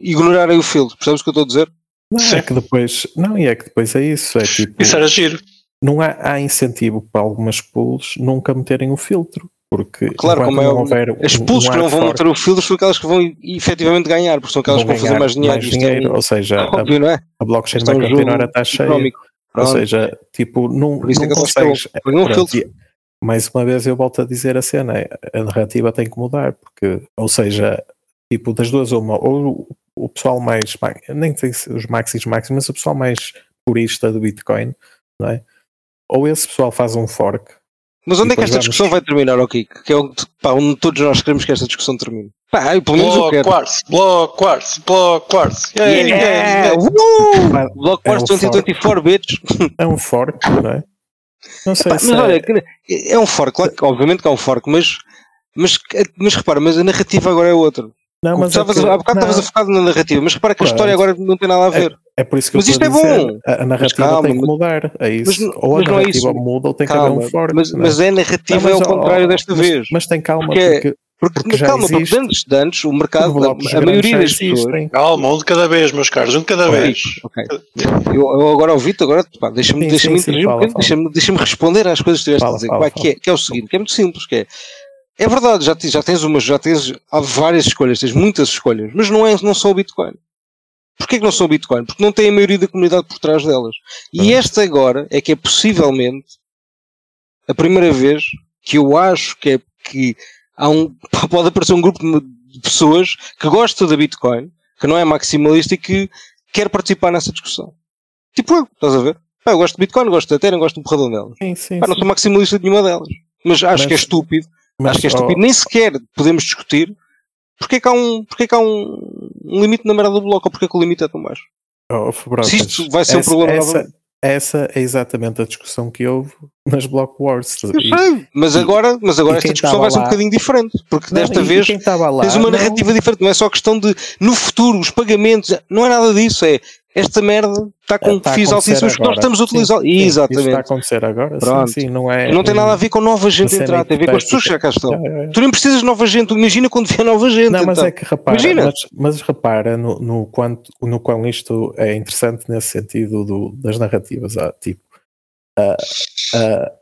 ignorarem o filtro. Percebes o que eu estou a dizer? Não, Sim. é que depois, não, e é que depois é isso, é tipo, Isso era giro. Não há, há incentivo para algumas pools nunca meterem o filtro, porque Claro, como é não houver As pools um que não vão fork, meter o filtro são aquelas que vão efetivamente ganhar, porque são aquelas que vão fazer mais dinheiro. Isto é dinheiro, ou seja, a, óbvio, não é? a blockchain é vai continuar a estar cheia, económico. ou seja, tipo, não, Por isso não é consegues, mais uma vez eu volto a dizer a cena, é, a narrativa tem que mudar, porque, ou seja, tipo, das duas uma, ou o pessoal mais, ma- nem sei se os maxis maxis, mas o pessoal mais purista do Bitcoin, não é? Ou esse pessoal faz um fork, Mas onde é que esta vamos- discussão vai terminar, ó Kiko? Que é onde, pá, onde todos nós queremos que esta discussão termine. Pá, eu, pelo menos eu Bloco quero. Quartz, Bloco Quartz, Bloco Quartz. Yeah! yay. Uh! Block É um 2024, bitch. é um fork, não é? Não sei Pá, se mas é- olha, que- é um fork, claro que obviamente que é um fork, mas, mas, mas repara, mas a narrativa agora é outra. não, mas é Estavas que- a- há bocado estavas a focar na narrativa, mas repara que a Pronto. história agora não tem nada a ver. É por isso que Mas eu isto estou a é dizer, bom. A, a narrativa calma, tem que mudar. É isso. mas não- ou a é narrativa isso. muda ou tem que Calma, haver um fork. mas, é? mas é a narrativa Não, é mas, ao ó, contrário desta mas- vez. Mas tem calma, Porque é- porque, Porque, porque já calma, porque existe. antes, de antes o mercado, a, a maioria das pessoas. Calma, um de cada vez, meus caros, um de cada Ok. vez. Ok. Eu, eu agora ouvi-te, agora deixa-me deixa interagir um bocadinho, deixa-me deixa responder às coisas que tiveste a dizer. fala, que, é, que é o seguinte, que é muito simples, que é. É verdade, já, já tens umas, já tens há várias escolhas, tens muitas escolhas, mas não, é, não são o Bitcoin. Porquê que não são Bitcoin? Porque não tem a maioria da comunidade por trás delas. E Ah. esta agora é que é possivelmente a primeira vez que eu acho que é que há um, (laughs) pode aparecer um grupo de pessoas que gosta da Bitcoin, que não é maximalista e que quer participar nessa discussão. Tipo eu, estás a ver? Pá, eu gosto de Bitcoin, gosto da Ethereum, gosto de um porradão delas. Sim, sim, Pá, não sou maximalista de nenhuma delas. Mas acho Mas- que é estúpido. Mas, acho que é estúpido. Nem sequer podemos discutir porque é que há um, porque é que há um, um limite na merda do bloco ou porque é que o limite é tão baixo. ó, Fabrotas, Se isto vai ser um essa- problema essa, essa é exatamente a discussão que houve nas Block Wars. E- mas agora, mas agora e esta discussão vai ser um bocadinho diferente. Porque Não, desta e- e vez estava lá, tens uma não- narrativa diferente. Não é só questão de no futuro, os pagamentos, não é nada disso. É esta merda está com Está acontecer altíssimos que nós estamos a utilizar. Sim, sim, Isso está a Exatamente. acontecer agora. Pronto. Sim, sim, não é. Não tem nada a ver com nova gente entrar, tem a ver com as pessoas que já cá estão. Já, já, já. Tu nem precisas de nova gente, imagina quando vier nova gente. Não, mas então. é que repara, Imagina. mas, mas repara no, no, quanto, no quão isto é interessante nesse sentido do, das narrativas. Ah, tipo, a, a,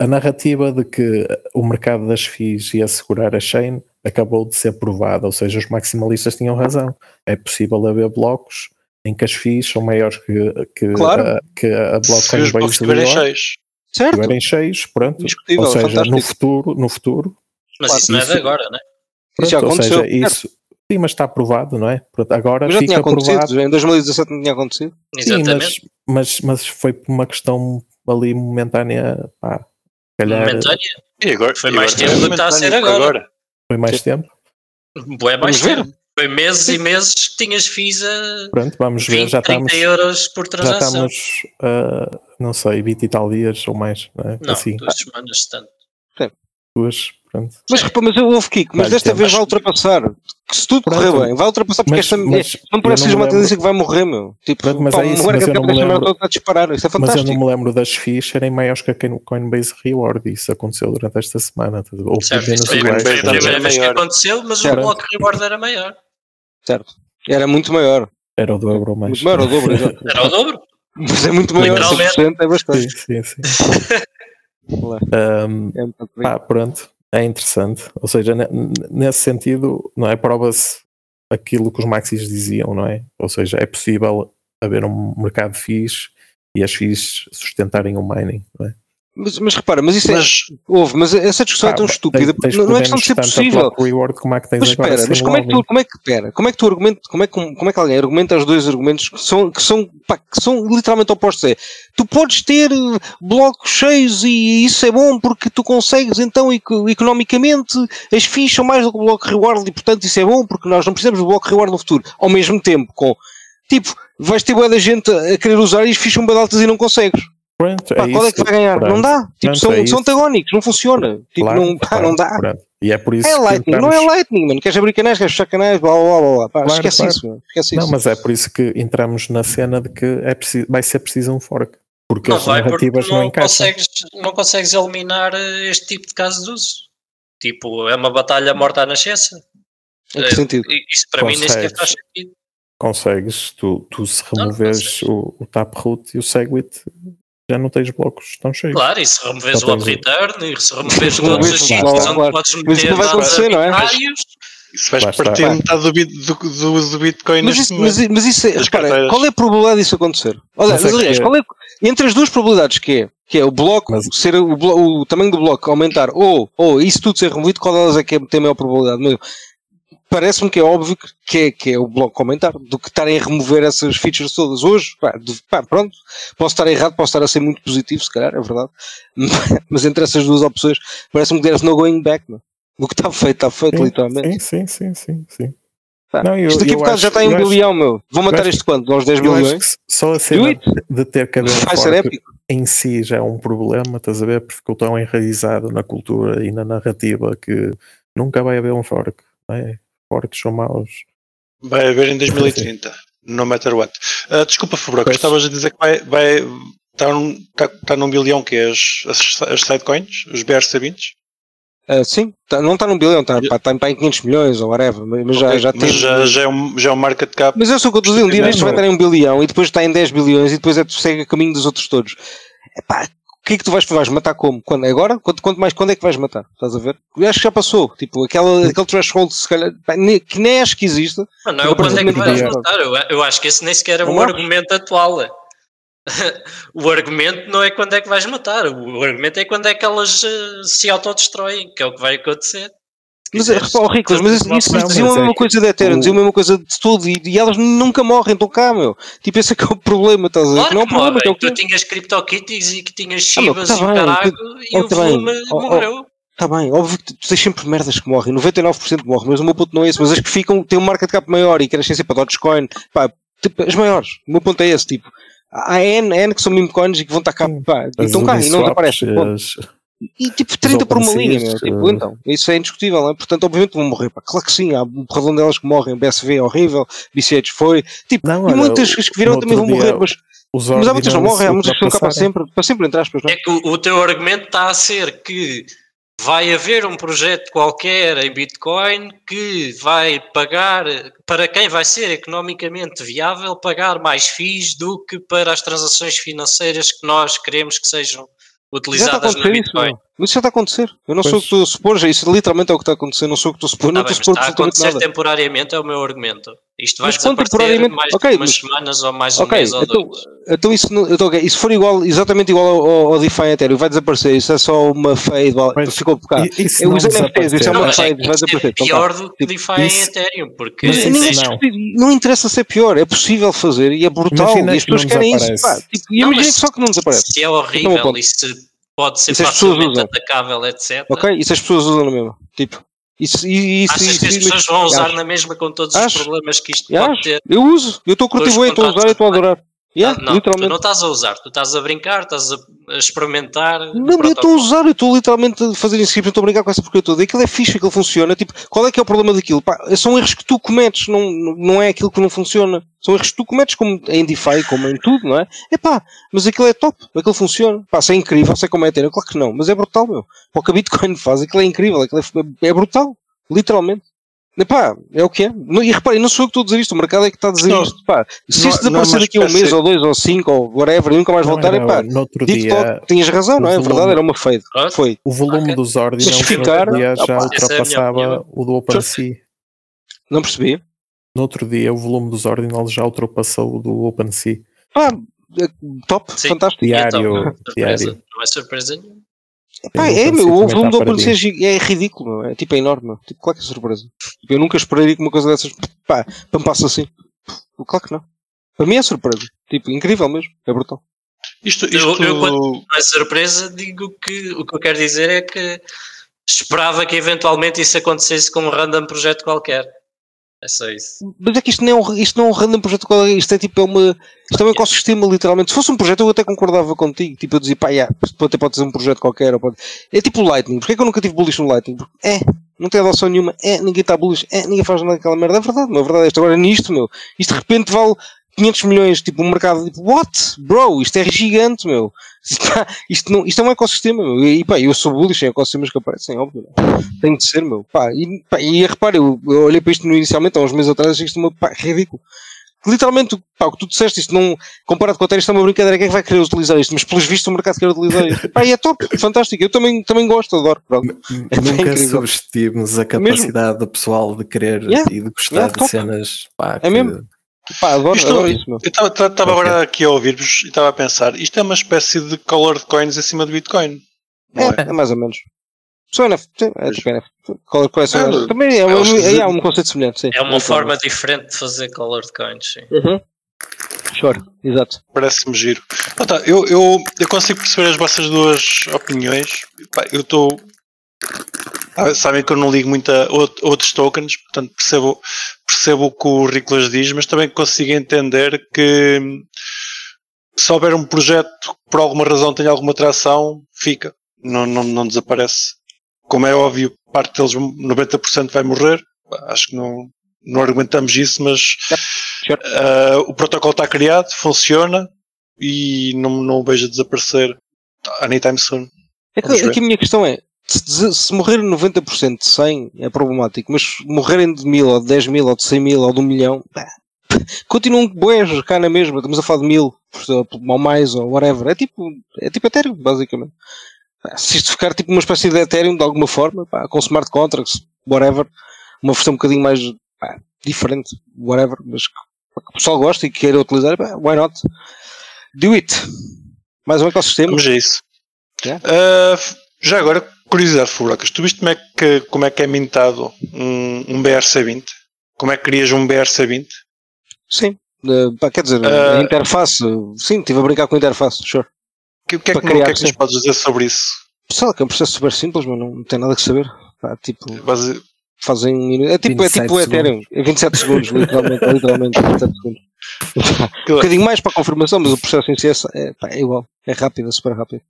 a narrativa de que o mercado das FIIs ia assegurar a chain acabou de ser provada, ou seja, os maximalistas tinham razão. É possível haver blocos em que as FIIs são maiores que, que, Claro. a, que a bloco Se os estiverem cheios. certo? estiverem cheios, pronto. Ou seja, fantástico. no futuro, no futuro Mas Claro, isso não é isso- de agora, né? Isso já Pronto, ou aconteceu, seja, isso, sim, mas está provado, não é? Pronto, agora Mas já fica tinha acontecido, provado. já em 2017 não tinha acontecido. Sim, Exatamente. mas, mas, mas foi por uma questão ali momentânea, pá, calhar Momentânea. E agora, Foi e mais agora- tempo do que está a ser momentâneo agora. foi mais tempo. Bué mais Vamos ver. Foi meses e meses que tinhas FIIs a Pronto, vamos ver, 20, já 30 estamos, euros por já transação. estamos, ah, não sei, 20 e tal dias ou mais, não é? Não, assim, duas semanas tanto. duas, pronto. Mas, repara, mas eu ouvo Kiko, mas Vai desta vez vai ultrapassar. Que se tudo correr Pronto. bem, vai ultrapassar porque Mas- esta mas não parece não uma tendência que vai morrer, meu. Tipo, Pronto, mas pá, é isso, uma mas eu não me lembro- a disparar. Isso é Mas eu fantástico. não me lembro das FIIs serem maiores que a Coin- Coinbase Reward. Isso aconteceu durante esta semana. tá? Ou Certo, isso foi, a primeira é vez que aconteceu, mas Certo. o bloco reward era maior. Certo. Era muito maior. Era o dobro mais. Muito maior, o dobro, exato. (laughs) Era o dobro. Mas é muito maior, 100% é bastante. Sim, sim, sim. (laughs) um, é ah, pronto, é interessante. Ou seja, nesse sentido, não é? Prova-se aquilo que os maxis diziam, não é? Ou seja, é possível haver um mercado fixe e as FIIs sustentarem o mining, não é? Mas, mas repara, mas isso é- mas, é. Houve, mas essa discussão ah, é tão estúpida. Tens, não, não é questão de ser possível. Reward, como é que tens mas espera, mas como é que tu, como é que, pera, como é que tu argumenta, como é que, como é que alguém argumenta os dois argumentos que são, que são, pá, que são literalmente opostos? É, tu podes ter eh, blocos cheios e isso é bom porque tu consegues então economicamente as FIIs são mais do que o bloco reward e portanto isso é bom porque nós não precisamos do bloco reward no futuro. Ao mesmo tempo, com tipo, vais ter boa da gente a querer usar e as FIIs são bem altas e não consegues. Pronto, pá, é qual é que vai ganhar? Pronto. Não dá. Tipo, são, é são antagónicos, não funciona. Tipo, claro, não, pá, não dá. Pronto. E é por isso é Lightning, entramos... não é Lightning, mano. Queres abrir canais, queres fechar canais, blá blá blá blá. Pá, claro, esquece claro. isso, esquece não, isso. mas é por isso que entramos na cena de que é preciso, vai ser preciso um fork. Porque não as vai, narrativas não, não consegues, não consegues eliminar eh, este tipo de casos de uso. Tipo, é uma batalha morta à nascença. Em que eh, sentido? Isso para Consegues. mim nem sequer faz sentido. Consegues, tu, tu se removeres o, o taproot e o segwit já não tens blocos tão cheios. Claro, e se removes o up return, e se removes todos os sítios onde claro. podes meter mas isso vai acontecer, não é? Isso vais partir metade do, do, do, do Bitcoin mas isso, mas, mas, isso é, repara, qual é a probabilidade disso acontecer? Olha, mas, aliás, é... qual é, entre as duas probabilidades que é, que é o bloco, mas... ser o, o, tamanho do bloco aumentar ou, ou isso tudo ser removido, qual delas é que é, tem a maior probabilidade? Meu, parece-me que é óbvio que é, que é o bloco comentar do que estarem a remover essas features todas hoje. Pá, de, pá, pronto, posso estar errado, posso estar a ser muito positivo, se calhar, é verdade. (laughs) Mas entre essas duas opções, parece-me que there's no going back. Não? O que está feito, está feito, sim, literalmente. Sim, sim, sim, sim. Pá, não, eu, isto aqui por causa já está em um bilhão, meu. Vou matar este quanto? Aos 10 milhões? Só a cena de ter cabelo forte em si já é um problema, estás a ver? Porque eu estou enraizado na cultura e na narrativa que nunca vai haver um fork. Não é? Fortes ou maus. Vai haver em 2030, no matter what. Uh, desculpa, Fabroco, estavas a dizer que vai, vai estar, num, está, está num bilhão que é as, as, as sidecoins, os BRC20? Uh, sim, tá, não está num bilhão, está, pá, está em 500 milhões ou whatever, mas já, okay, já tem. Já, já, é um, já é um market cap. Mas eu sou o que eu estou dizendo, um dia destes vai estar em um bilhão e depois está em 10 bilhões e depois é, segue a caminho dos outros todos. Epá, que é que tu vais, vais matar como? Quando? Agora? Quanto, quanto mais, quando é que vais matar? Estás a ver? Eu acho que já passou. Tipo, aquela, aquele threshold, se calhar, que nem acho que existe. Não, não é o quando é que vais matar. Eu, eu acho que esse nem sequer é um argumento atual. É. (laughs) o argumento não é quando é que vais matar. O argumento é quando é que elas uh, se autodestroem, que é o que vai acontecer. Mas, repara, Riclas, mas isso, isso diziam a mesma coisa da Ethereum, diziam a mesma coisa de tudo e, e, elas nunca morrem, estão cá, meu. Tipo, esse é que é o problema, estás a ver? Claro não é o problema, é tu tinhas CryptoKitties e que tinhas Shivas ah, tá e caralho, e oh, o volume oh, morreu. Está bem, óbvio que tu tens sempre merdas que morrem, 99% morrem, mas o meu ponto não é esse, mas as que ficam têm um market cap maior e crescem sempre para Dogecoin, pá, tipo, as maiores, o meu ponto é esse, tipo, há N, N que são meme coins e que vão estar cá, pá, e estão cá e não aparecem. E tipo 30 por uma linha, meu. Tipo, uh... então, isso é indiscutível, não é? Portanto, obviamente vão morrer. Pá. Claro que sim, há um porradão delas que morrem, BSV é horrível, BCH foi. Tipo, não, e muitas que viram também vão morrer, mas. mas há muitas que não morrem, há muitas que estão cá para sempre, para sempre, entre aspas. Não é? é que o, o teu argumento está a ser que vai haver um projeto qualquer em Bitcoin que vai pagar, para quem vai ser economicamente viável, pagar mais FIIs do que para as transações financeiras que nós queremos que sejam utilizadas no Bitcoin. Isso, isso já está a acontecer. Eu não pois. sou o que a supor, isso literalmente é o que está a acontecer. Não sou o que estou a supor, não estou a supor Está a acontecer nada. temporariamente, é o meu argumento. Isto vai desaparecer mais okay, de umas mas, semanas ou mais okay, um mês ou então, dois. Então, isso, então, okay, isso for igual, exatamente igual ao, ao DeFi Ethereum, vai desaparecer. Isso é só uma fade. Mas, ficou por cá. Isso os NFTs, isso é uma fade, vai desaparecer. É pior do que tipo, DeFi em Ethereum, porque. Mas, não. não interessa ser pior, é possível fazer e é brutal. Imagina e as pessoas querem isso. tipo, imagina que só que não desaparece. Se é horrível e se pode ser facilmente atacável, etc. Ok, isso as pessoas usam na mesma. Tipo, isso, isso, Achas isso, que as pessoas vão usar na mesma com todos acho, os problemas que isto pode ter? Eu uso, eu estou a curtir bem, estou a usar e estou a adorar. Yeah, não, literalmente. tu não estás a usar, tu estás a brincar, estás a, experimentar. Não, eu estou a usar, eu estou literalmente a fazer inscripção, estou a brincar com essa porcaria toda. Aquilo é fixe, aquilo funciona. Tipo, qual é que é o problema daquilo? Pá, são erros que tu cometes, não, não é aquilo que não funciona. São erros que tu cometes, como em DeFi, como em tudo, não é? É pá, mas aquilo é top, aquilo funciona. Pá, se é incrível, sei como é ter, claro que não, mas é brutal, meu. Para o que a Bitcoin faz, aquilo é incrível, aquilo é, é brutal, literalmente. Pá, é o que é. E reparem, não sou eu que estou a dizer isto, o mercado é que está a dizer não, isto. Pá, se isto desaparecer daqui a um mês ou dois ou cinco ou whatever e nunca mais voltar, é pá. No outro dia, tinhas razão, não é? A verdade era uma fade. Foi. O volume okay. dos ordens Justificar, dia já opa, ultrapassava é o do OpenSea. Não percebi. No outro dia, o volume dos ordinals já ultrapassou o do OpenSea. Pá, é top, Sim, fantástico. Diário, é top. diário. Não é surpresa nenhuma. Pá, é, meu, o volume do OpenSea é ridículo, meu. é tipo é enorme. Tipo, claro que é surpresa. Tipo, eu nunca esperaria que uma coisa dessas, pá, me passe assim. Claro que não. Para mim é surpresa. Tipo, incrível mesmo. É brutal. Isto, isto... Eu, eu, quando não é surpresa, digo que o que eu quero dizer é que esperava que eventualmente isso acontecesse com um random projeto qualquer. É só isso. Mas é que isto não é um, isto não é um random projeto qualquer, isto é tipo é uma. Isto é um ecossistema, literalmente. Se fosse um projeto, eu até concordava contigo. Tipo, eu dizia, pá, yeah, até pode ser um projeto qualquer. Pode... É tipo o Lightning. Porquê é que eu nunca tive bullish no Lightning? Porque é, não tem adoção nenhuma, é, ninguém está bullish, é, ninguém faz nada daquela merda. É verdade, meu, é verdade. Isto agora nisto, meu. Isto de repente vale 500 milhões, tipo, um mercado, tipo, what? Bro, isto é gigante, meu. (laughs) Isto, não, isto é um ecossistema, meu. E, pá, eu sou bullish em ecossistemas que aparecem, óbvio. Tem de ser, meu. Pá, e, pá, e repare, eu, eu, olhei para isto inicialmente, há uns meses atrás, achei isto uma, pá, ridículo. Literalmente, pá, o que tu disseste, isto não, comparado com a Terra, isto é uma brincadeira, quem é que vai querer utilizar isto? Mas pelos vistos o mercado quer utilizar isto. Pá, e é top, (laughs) fantástico. Eu também, também gosto, adoro. Pronto. (laughs) É Nunca subestimos a capacidade mesmo. do pessoal de querer yeah, e de gostar yeah, de top. cenas, pá, é que, mesmo Pá, adoro, isto, adoro isso. Eu estava agora aqui a ouvir-vos e estava a pensar, isto é uma espécie de color de coins acima do Bitcoin. É, é? é, mais ou menos. Só NFT, é tipo NFT. Coins é, também é, é, é, um conceito semelhante, sim. É uma forma diferente de fazer color de coins, sim. Uhum. Sure, exato. Parece-me giro. Ah, tá, eu, eu, eu consigo perceber as vossas duas opiniões. eu estou ah, sabem que eu não ligo muito a outros tokens, portanto percebo, percebo o que o Riclas diz, mas também consigo entender que se houver um projeto que por alguma razão tenha alguma atração, fica, não, não, não desaparece. Como é óbvio, parte deles, 90% vai morrer, acho que não, não argumentamos isso, mas uh, o protocolo está criado, funciona e não, não o vejo desaparecer anytime soon. É que, aqui a minha questão é, se, se morrerem 90% de 100 é problemático, mas morrerem de 1000 ou de 10 mil ou de 100 mil ou de 1 milhão, pá, (laughs) continuam boés cá na mesma, estamos a falar de mil, ou mais, ou whatever. É tipo, é tipo Ethereum, basicamente. Se isto ficar tipo uma espécie de Ethereum de alguma forma, pá, com smart contracts, whatever, uma versão um bocadinho mais pá, diferente, whatever, mas que, que, o pessoal gosta e queira utilizar, pá, why not? Do it. Mais um ecossistema. Vamos a isso. Yeah. Uh, já agora, Curiosidade, Furacas, tu viste como é que, como é, que é mintado um, um BRC20? Como é que crias um BRC20? Sim, uh, quer dizer, uh, a interface, sim, estive a brincar com a interface, sure. Que, o que é que, criar, que, é que nos podes dizer sobre isso? Pessoal, que é um processo super simples, mas não, não tem nada que saber. Pá, tipo, Base... fazem um minuto. É tipo, é tipo o Ethereum, é 27 segundos, (laughs) literalmente, literalmente 27 segundos. um bocadinho mais para a confirmação, mas o processo em si é, é, pá, é igual, é rápido, é super rápido.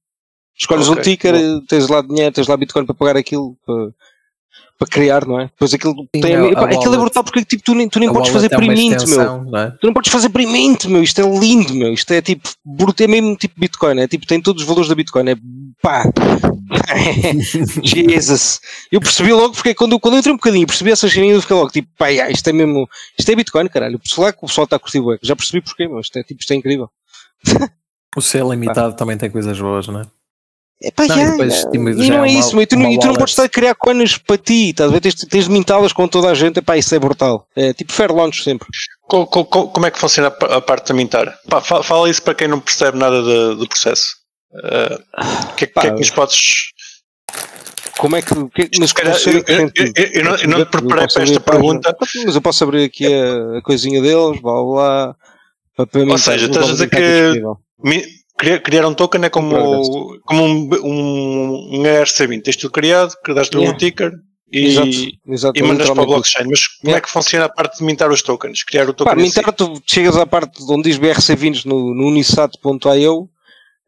Escolhes okay. um ticker, Bom. tens lá dinheiro, tens lá Bitcoin para pagar aquilo, para, para criar, não é? Depois aquilo Sim, tem. A, a aquilo é brutal porque tipo, tu nem, tu nem podes fazer print, meu. É? Tu não podes fazer print, meu. Isto é lindo, meu. Isto é tipo. Bruto, é mesmo tipo Bitcoin, é tipo, tem todos os valores da Bitcoin. É pá. (laughs) Jesus. Eu percebi logo, porque quando, quando eu entrei um bocadinho percebi essa cheirinha, eu fiquei logo tipo, pá, isto é mesmo. Isto é Bitcoin, caralho. O pessoal, o pessoal está a curtir o Já percebi porquê, meu. Isto é tipo, isto é incrível. O ser limitado também tem coisas boas, não é? É pá, não, já, depois, e não é, é isso, uma, e tu, e tu não podes estar a criar coisas para ti, estás a ver? Tens, tens de mintá-las com toda a gente, epá, isso é brutal. É tipo fair launch sempre. Co, co, co, como é que funciona a parte de mintar? Pá, fala isso para quem não percebe nada de, do processo. O uh, que, que, é que nos podes. Como é que. que mas calhar, eu, eu, eu, eu, não, eu não te preparei para esta pergunta. Mas eu posso abrir aqui a, a coisinha deles, blá blá. Para, para Ou seja, estás a dizer que criar um token é como, como um, um, um ERC20. Tens tudo criado, criaste yeah. um ticker e, exato, exato, e mandas para o blockchain. Mas como yeah. é que funciona a parte de mintar os tokens? Criar o token? Pá, mintar, si? tu chegas à parte onde diz BRC20 no, no unisat.io, uh,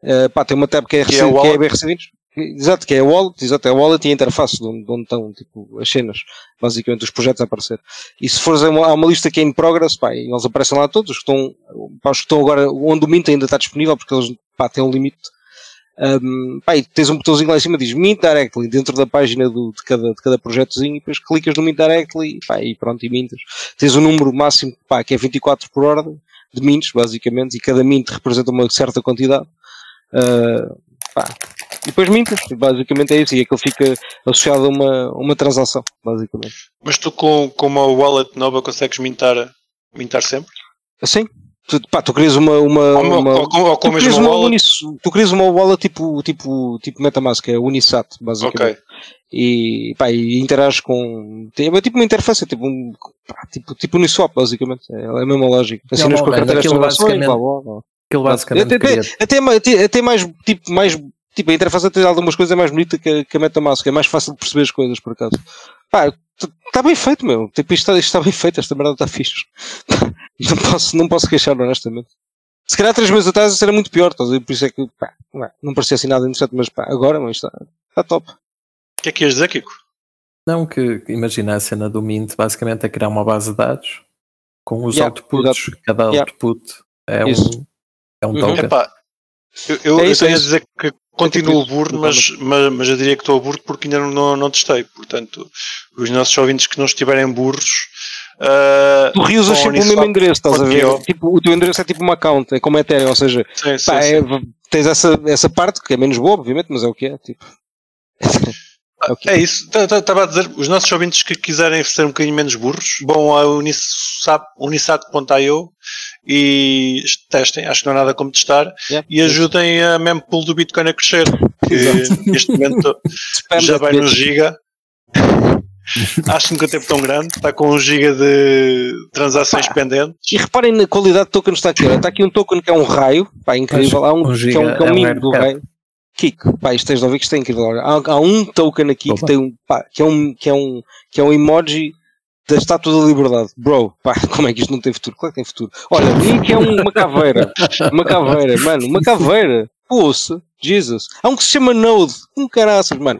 eh, pá, tem uma tab que é, que é, que é BRC20. Exato, que é a wallet, exato, é a wallet e a interface de onde, de onde estão tipo, as cenas, basicamente os projetos a aparecer. E se fores a uma, há uma lista que é in progress, pá, eles aparecem lá todos, estão, os que estão agora, onde o Mint ainda está disponível, porque eles pá, têm um limite Um, pá, tens um botãozinho lá em cima diz Mint Directly dentro da página do, de, cada, de cada projetozinho e depois clicas no Mint Directly pá, e pronto, e mintas. Tens um número máximo pá, que é 24 por ordem de mints, basicamente, e cada mint representa uma certa quantidade. Uh, pá. E depois mintas, basicamente é isso, e aquilo fica associado a uma, uma transação, basicamente. Mas tu com, com uma wallet nova consegues mintar, mintar sempre? Sim, Tu, pá, tu crias uma. uma, ou, uma ou, ou com tu, crias uma wallet? Unis, tu crias uma wallet tipo, tipo, tipo Metamask, é Unisat, basicamente. Ok. E, pá, e interages com. É tipo uma interface, tipo, um, pá, tipo, tipo Uniswap, basicamente. É a mesma lógica. Assinas com a carteira de basicamente, blá, blá, blá. Aquilo basicamente. Até, até, até, até, mais, tipo, mais. Tipo, a interface até de algumas coisas é mais bonita que, que a Metamask, é mais fácil de perceber as coisas, por acaso. Pá, está bem feito, meu. Tipo, isto está, isto está bem feito, esta merda está fixe. (laughs) Não posso, não posso queixar, honestamente. Se calhar três meses atrás isso era muito pior, tá? por isso é que pá, não parecia assim nada interessante, mas pá, agora mas está, está top. O que é que ias dizer, Kiko? Não, que imagina a cena do Mint basicamente é criar uma base de dados com os yeah, outputs, exato. cada yeah. output é um, é um uhum. token. Epá, eu, eu, é isso, eu tenho é a dizer que continuo burro, mas, mas, mas eu diria que estou burro porque ainda não, não, testei. Portanto, os nossos ouvintes que não estiverem burros Uh, tu reusas sempre o mesmo endereço, estás a ver? Tipo, o teu endereço é tipo uma account, é como Ethereum, ou seja, sim, pá, sim. É, tens essa, essa parte que é menos boa, obviamente, mas é o que é. Tipo. (laughs) é, o que é. é isso, estava a dizer, os nossos ouvintes que quiserem ser um bocadinho menos burros, vão a unisat.io e testem, acho que não há nada como testar, yeah. e ajudem a mempool do Bitcoin a crescer, que neste (laughs) momento (laughs) já vai no giga. (laughs) Acho que nunca teve tão grande. Está com um giga de transações pá, pendentes. E reparem na qualidade do token que está aqui. Está aqui um token que é um raio. Pá, incrível. Há um, um que é um caminho é um do raio. Kiko, pá, isto tens de ouvir que isto é incrível. Há, há um token aqui que tem um, pá, que é um, que é um, que é um emoji da Estátua da Liberdade. Bro, pá, (laughs) como é que isto não tem futuro? Claro que tem futuro. Olha, um que é um, uma caveira. Uma caveira, mano, uma caveira. Poça, Jesus. Há um que se chama Node. Um caraças, mano.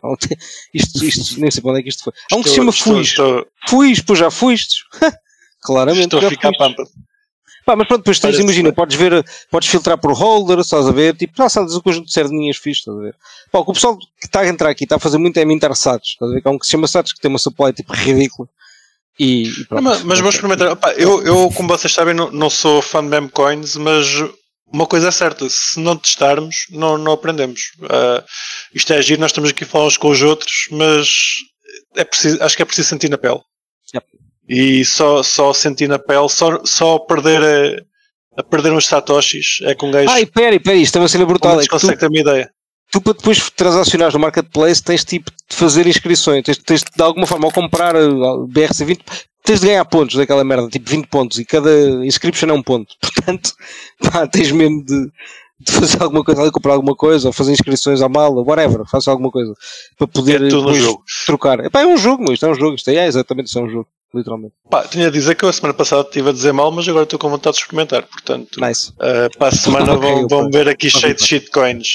Isto, isto, nem sei para onde é que isto foi. Há um que se chama Fuis. Fuis, pois já fuiste. (laughs) Claramente. Estou a ficar pampa. Pá, mas pronto, depois tens, imagina, podes ver, podes filtrar por holder, estás a ver, tipo, já sabes o conjunto de sardinhas fixe, estás a ver. Pá, o pessoal que está a entrar aqui está a fazer muito é mintar SATs, estás a ver, que há um que se chama SATs que tem uma supply tipo ridícula. E, e pronto, não, mas, mas vou experimentar. Eu, eu, como vocês sabem, não, não sou fã de memecoins, mas uma coisa é certa, se não testarmos, não, não aprendemos. Uh, isto é agir, nós estamos aqui a falar uns com os outros, mas é preciso, acho que é preciso sentir na pele. Yep. E só, só sentir na pele, só, só perder a, a perder uns satoshis é com gajo. Ai, peraí, peraí, isto é uma cena brutal. É consegue ter uma ideia. Tu para depois transacionares no marketplace tens tipo de fazer inscrições, tens, tens de alguma forma ao comprar BRC20 tens de ganhar pontos daquela merda, tipo 20 pontos, e cada inscription é um ponto. (laughs) Portanto, pá, tens mesmo de, de fazer alguma coisa ali, comprar alguma coisa, ou fazer inscrições à mala, whatever, faça alguma coisa para poder é trocar. Epá, é um jogo, isto é um jogo, isto é, é exatamente isso é um jogo, literalmente. Pá, tinha a dizer que eu a semana passada estive a dizer mal, mas agora estou com vontade de experimentar, portanto, nice. uh, para a semana okay, vão, vão ver aqui cheio de shitcoins.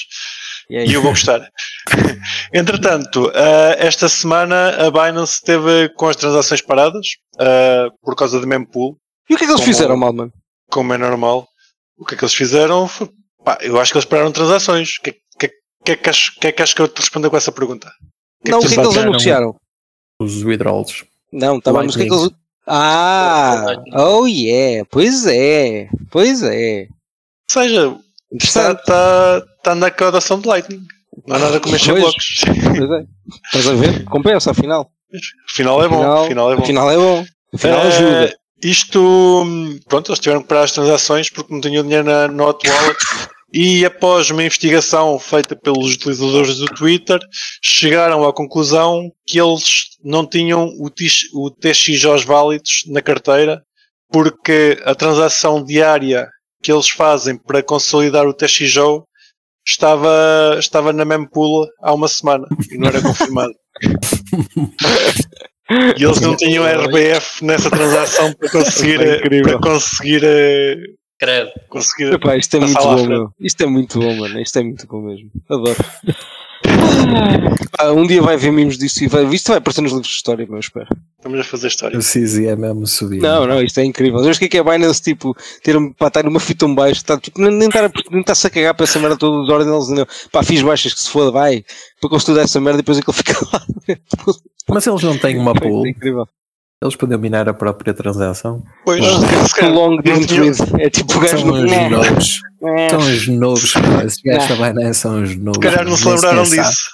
E, e eu vou gostar. (laughs) Entretanto, uh, esta semana a Binance esteve com as transações paradas uh, por causa do mempool. E o que é que eles como, fizeram, Malman? Como é normal. O que é que eles fizeram foi. Pá, eu acho que eles pararam transações. O que, que, que, é que, acho, que é que acho que eu te respondo com essa pergunta? Que não, é que o que é que eles anunciaram? Os withdrawals. Não, tá mas o que eles. Ah! Oh yeah! Pois é! Pois é! Ou seja, está, está, está na caudação de Lightning. Não há nada como mexer blocos. Pois é. Estás a ver? Compensa, afinal. Afinal é bom. Afinal, afinal é bom. Afinal é bom. Afinal é, ajuda. Isto, pronto, eles tiveram que parar as transações porque não tinham dinheiro na, no hot wallet. E após uma investigação feita pelos utilizadores do Twitter, chegaram à conclusão que eles não tinham o, TX, o TXOs válidos na carteira, porque a transação diária que eles fazem para consolidar o TXO estava, estava na mempool há uma semana e não era confirmado. e eles não tinham RBF nessa transação para conseguir, para conseguir Credo. Conseguir Epá, isto é muito bom, meu. Isto é muito bom, mano. Isto é muito bom mesmo. Adoro. (laughs) Ah, um dia vai ver mimos disso e vai, isto vai aparecer nos livros de história, meu, espero. Estamos a fazer história. O CZ é mesmo subir. Não, não, isto é incrível. Mas o que é que é Binance, tipo, ter para estar numa fita um baixo, tá, tipo, nem estar nem tá a cagar para essa merda toda de ordem, eles não. Pá, fiz baixas que se foda, vai, para construir essa merda e depois aquilo fica lá. Mas eles não têm uma pool. É incrível. Eles podem minar a própria transação. Pois, long. (laughs) É tipo o gajo São os do- novos. É. São os novos. Esses gajos da Binance são os novos. se calhar não se lembraram disso.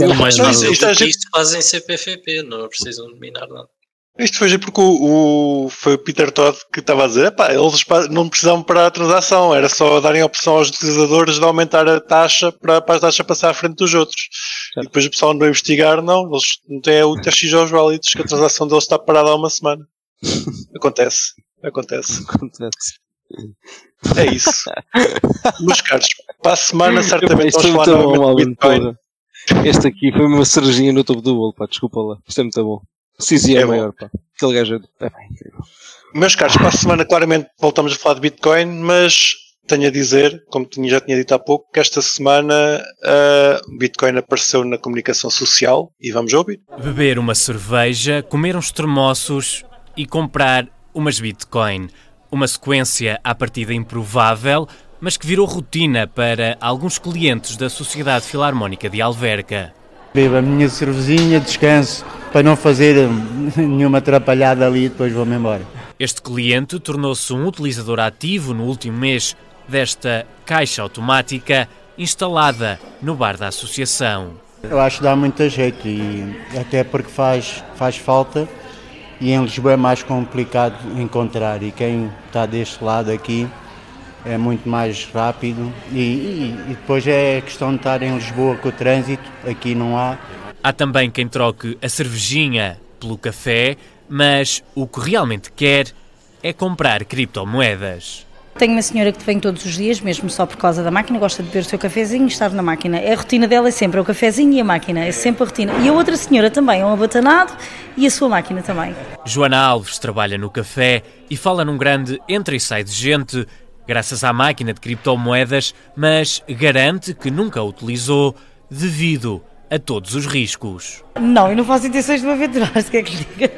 Era Mas mais Não, isto- isto é fazem CPFP, não precisam de minar nada. Isto foi porque o, o- foi o Peter Todd que estava a dizer, epá, eles não precisavam parar a transação, era só darem a opção aos utilizadores de aumentar a taxa para, para a taxa passar à frente dos outros. E depois o pessoal não investigar, não, eles não têm o (laughs) TX aos válidos que a transação deles está parada há uma semana. Acontece, acontece. Acontece. É isso. Meus caros, para a semana certamente vamos falar novamente Bitcoin. Este aqui foi uma cerejinha no topo do bolo, pá, desculpa lá. Isto é muito bom. Cizi é, É bom. maior, pá. Aquele gajo é, é bem incrível. Meus caros, para a semana claramente voltamos a falar de Bitcoin, mas tenho a dizer, como já tinha dito há pouco, que esta semana ah, Bitcoin apareceu na comunicação social e vamos ouvir. beber uma cerveja, comer uns termossos e comprar umas Bitcoin. Uma sequência à partida improvável, mas que virou rotina para alguns clientes da Sociedade Filarmónica de Alverca. Bebo a minha cervezinha, descanso, para não fazer hum, (laughs) nenhuma atrapalhada ali e depois vou-me embora. Este cliente tornou-se um utilizador ativo no último mês desta caixa automática instalada no bar da associação. Eu acho que dá muito jeito e até porque faz, faz falta e em Lisboa é mais complicado encontrar e quem está deste lado aqui é muito mais rápido e, e- e depois é questão de estar em Lisboa com o trânsito, aqui não há. Há também quem troque a cervejinha pelo café, mas o que realmente quer é comprar criptomoedas. Tenho uma senhora que vem todos os dias, mesmo só por causa da máquina, gosta de beber o seu cafezinho e estar na máquina. A rotina dela é sempre o cafezinho e a máquina, é sempre a rotina. E a outra senhora também, é um abatanado e a sua máquina também. Joana Alves trabalha no café e fala num grande entra e sai de gente, graças à máquina de criptomoedas, mas garante que nunca a utilizou devido a todos os riscos. Não, eu não faço intenções de me aventurar, (laughs) se quer que lhe diga.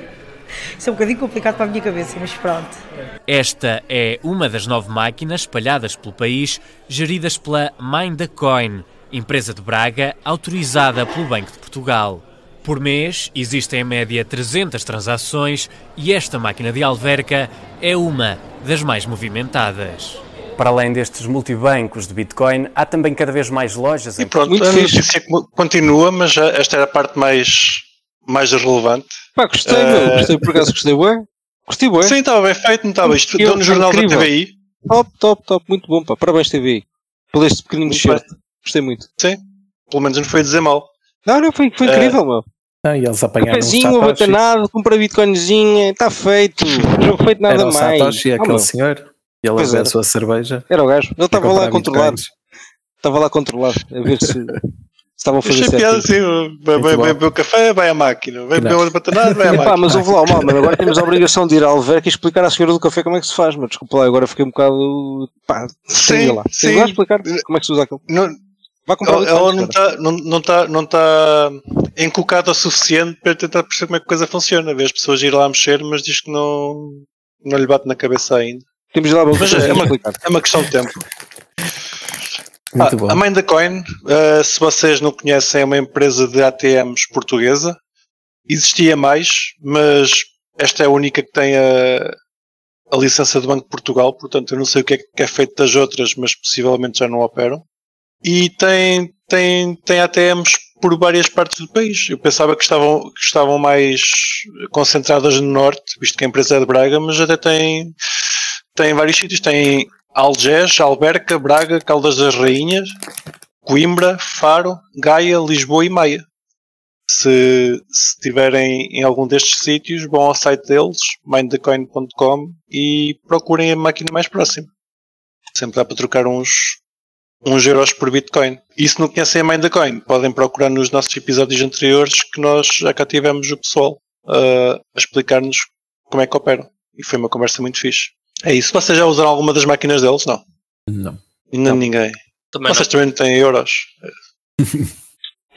Isso é um bocadinho complicado para a minha cabeça, mas pronto. Esta é uma das nove máquinas espalhadas pelo país, geridas pela Mindacoin, empresa de Braga autorizada pelo Banco de Portugal. Por mês existem em média 300 transações e esta máquina de Alverca é uma das mais movimentadas. Para além destes multibancos de Bitcoin, há também cada vez mais lojas E pronto, Muito a notícia continua, mas já esta era a parte mais, mais relevante. Pá, gostei, Eh, meu. Gostei, por acaso gostei, bué. Gostei, bué. Sim, estava bem feito, não estava. Isto Eu- deu no jornal incrível. da TVI. Top, top, top. Muito bom, pá. Parabéns, TV. Por este pequenino shirt. Gostei muito. Pelo menos não foi dizer mal. Não, não, foi, foi Eh, incrível, meu. Ah, e eles apanharam Cafezinho, o Satoshi. abatanado, compra bitcoinzinha, está feito. Não foi feito nada Era o mais. Satoshi, Ah, aquele meu, senhor. E ele a sua cerveja. Era o gajo. Ele estava lá a comprar controlar. bitcoins. Estava lá a controlar. A ver se, estavam a fazer certo. piada assim, vai, vai, vai beber o café, vai à máquina. Vai beber o batanado, vai à Epá, máquina. mas houve lá, mal, mano. Agora temos a obrigação de ir à Alverca e explicar à senhora do café como é que se faz, mas desculpa lá, agora fiquei um bocado. Pá, Sim, lá. sim. Explicar como é que se usa aquilo. Não, Vai comprar ela ela não está não, não tá, não tá encucada o suficiente para tentar perceber como é que a coisa funciona. Vê as pessoas ir lá mexer, mas diz que não, não lhe bate na cabeça ainda. Temos lá Mas é para uma-. É uma questão de tempo. Muito Ah, bom. a mãe da Coin, uh, se vocês não conhecem, é uma empresa de ATMs portuguesa. Existia mais, mas esta é a única que tem a, a licença do Banco de Portugal, portanto eu não sei o que é, que é feito das outras, mas possivelmente já não operam. E tem, tem, tem ATMs por várias partes do país. Eu pensava que estavam, que estavam mais concentradas no norte, visto que a empresa é de Braga, mas até tem, tem vários sítios. Tem Algés, Alberca, Braga, Caldas das Rainhas, Coimbra, Faro, Gaia, Lisboa e Maia. Se, se estiverem em algum destes sítios, vão ao site deles, mindthecoin.com e procurem a máquina mais próxima. Sempre dá para trocar uns, uns euros por Bitcoin. E se não conhecem a Mindthecoin, podem procurar nos nossos episódios anteriores que nós já cá tivemos o pessoal uh, a explicar-nos como é que operam. E foi uma conversa muito fixe. É isso. Vocês já usaram alguma das máquinas deles? Não. Não. Ainda Não. ninguém. Também Vocês também não têm euros. (laughs)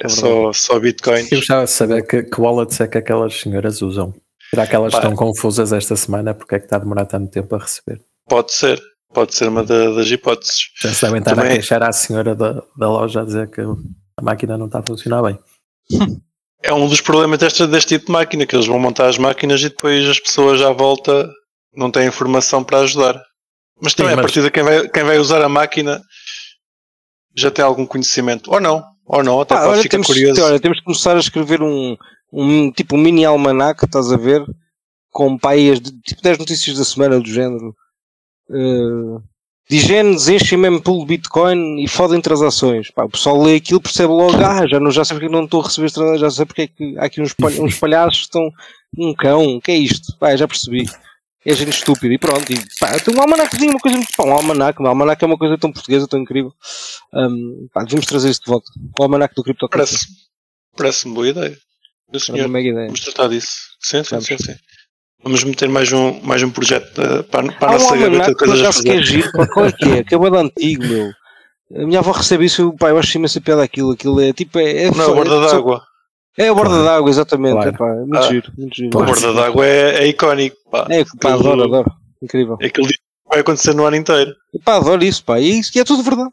É, só, só Bitcoin. Eu gostava de saber que, que wallets é que aquelas senhoras usam. Será que elas Pá. estão confusas esta semana? Porque é que está a demorar tanto tempo a receber? Pode ser. Pode ser uma das hipóteses. Já se devem estar Também... a queixar à senhora da, da loja a dizer que a máquina não está a funcionar bem. (laughs) É um dos problemas deste, deste tipo de máquina, que eles vão montar as máquinas e depois as pessoas à volta não têm informação para ajudar. Mas também, Sim, mas... a partir de quem vai, quem vai usar a máquina já tem algum conhecimento. Ou não, ou não, até ah, pode ficar curioso. Olha, temos que começar a escrever um, um tipo um mini almanac, estás a ver? Com paias de tipo 10 notícias da semana do género. Uh, Digenes enchem mempool Bitcoin e fodem transações. Pá, o pessoal lê aquilo percebe logo, (laughs) ah, já, não, já sei porque não estou a receber as transações, já sei porque é que há aqui uns, palha, uns palhaços que estão um cão, o que é isto? Pá, já percebi. É gente estúpida e pronto. E, pá, tem um almanacozinho, uma coisa muito. Pá, um almanac, um almanac é uma coisa tão portuguesa, tão incrível. Um, pá, devemos trazer isso de volta. O almanac do cripto Parece, parece-me boa ideia. Do senhor. Vamos tratar disso. Sim, sim, sim, sim. Vamos meter mais um, mais um projeto uh, para, para a nossa gaveta de coisas a fazer. Que é giro, qual é que é? Acabou de antigo, meu. A minha avó recebe isso, pai, eu acho imensa piada aquilo. Aquilo é tipo. É, é não, é a borda é, d'água. É a borda claro. d'água, exatamente. Claro. É, pá, é muito ah, giro, muito giro. A borda d'água é, é icónico. Pá. É, pá, adoro, adoro. Incrível. É aquilo que vai acontecer no ano inteiro. E, pá, adoro isso, pá. E, isso, e é tudo verdade.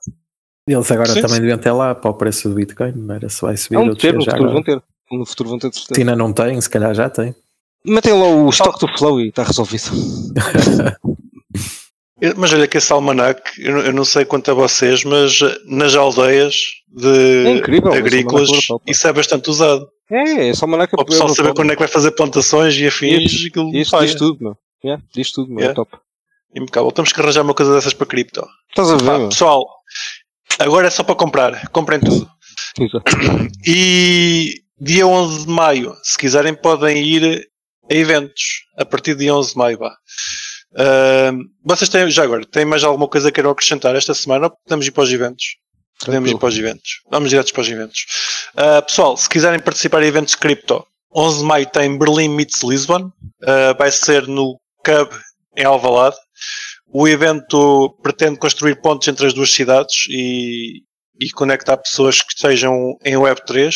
Eles agora sim, também sim. deviam ter lá para o preço do Bitcoin, não era se vai subir ou ter, no futuro vão ter. No futuro vão ter de certeza. Tina não tem, se calhar já tem. Metem lá o estoque do Flow e está resolvido. (laughs) mas olha que esse almanac, eu não sei quanto a vocês, mas nas aldeias de é incrível, agrícolas isso é bastante usado. É, esse almanac é O pessoal saber quando é que vai fazer plantações e afins. Isso, isso diz tudo, meu. Yeah, diz tudo, meu. É yeah. É top. Impecável. Temos que arranjar uma coisa dessas para cripto. Estás a ver? Ah, pessoal, agora é só para comprar. Comprem tudo. Exato. E dia 11 de maio, se quiserem, podem ir eventos a partir de 11 de maio. Uh, vocês têm, já agora, têm mais alguma coisa que queiram acrescentar esta semana? Podemos ir para os eventos? Podemos ir para os eventos. Vamos direto para os eventos. Uh, pessoal, se quiserem participar em eventos cripto, 11 de maio tem Berlim Meets Lisbon. Uh, vai ser no Cub em Alvalade. O evento pretende construir pontos entre as duas cidades e, e conectar pessoas que estejam em Web3.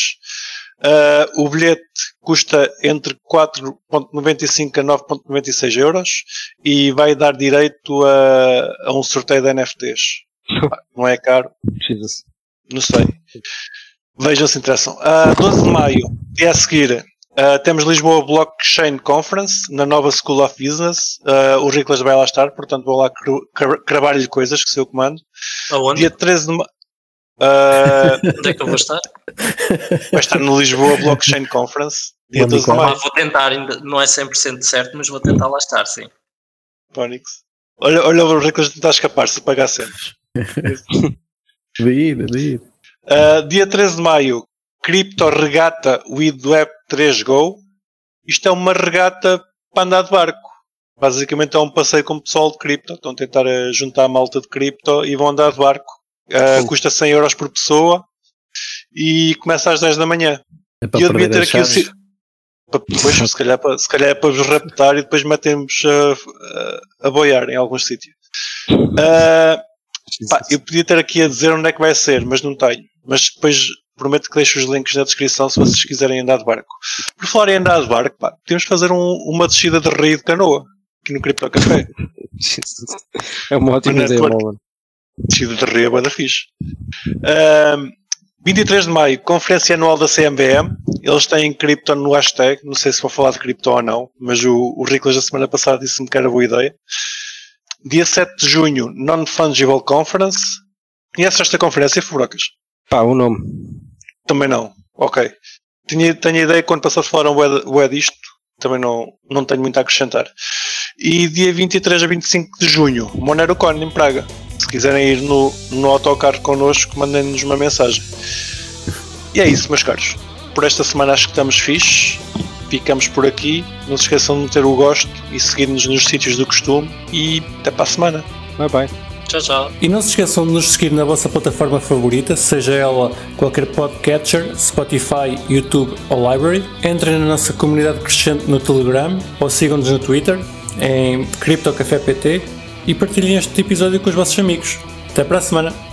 Uh, o bilhete custa entre 4.95 a 9.96 euros e vai dar direito a, a um sorteio de NFTs. (laughs) Não é caro? Não sei. Vejam se interessam. Uh, 12 de maio, e a seguir, uh, temos Lisboa Blockchain Conference na nova School of Business. Uh, o Riclas vai lá estar, portanto vou lá cravar-lhe coisas que se eu comando. Aonde? Dia 13 de maio. Uh, Onde é que eu vou estar? Vai estar no Lisboa Blockchain Conference, dia 12 de maio. Vou tentar, ainda não é 100% certo, mas vou tentar lá estar, sim. Phoenix. Olha, olha o Riclas tentar escapar se pagar cenas. Vida, vida. Uh, dia 13 de maio, Crypto Regata with Web 3 Go. Isto é uma regata para andar de barco. Basicamente é um passeio com o pessoal de cripto. Estão a tentar juntar a malta de cripto e vão andar de barco. Uh, custa 100 euros por pessoa e começa às 10 da manhã. É para e eu devia ter aqui o. Depois, se calhar, se calhar é para vos raptar e depois metemos a, a, a boiar em alguns sítios. Uh, pá, eu podia ter aqui a dizer onde é que vai ser, mas não tenho. Mas depois prometo que deixo os links na descrição se vocês quiserem andar de barco. Por falar em andar de barco, pá, podemos fazer um, uma descida de rio de canoa aqui no Cripto Café. (laughs) é uma ótima ideia, mano. Descida de rio é da fixe. Uh, 23 de maio, conferência anual da CMBM. Eles têm cripto no hashtag. Não sei se vou falar de cripto ou não, mas o, o Riclas da semana passada disse-me que era boa ideia. Dia 7 de junho, Non-Fungible Conference. Conheces esta conferência, Fubrocas? Pá, o nome. Também não. Ok. Tinha, tenho a ideia que quando passaste falaram o disto, também não, não tenho muito a acrescentar. E dia 23 a 25 de junho, Monero Con em Praga se quiserem ir no, no autocarro connosco, mandem-nos uma mensagem. E é isso, meus caros. Por esta semana acho que estamos fixe. Ficamos por aqui. Não se esqueçam de meter o gosto e seguir-nos nos sítios do costume. E até para a semana. Bye bye. Tchau, tchau. E não se esqueçam de nos seguir na vossa plataforma favorita, seja ela qualquer podcatcher, Spotify, YouTube ou Library. Entrem na nossa comunidade crescente no Telegram ou sigam-nos no Twitter em CryptoCafépt e partilhem este episódio com os vossos amigos. Até para a semana!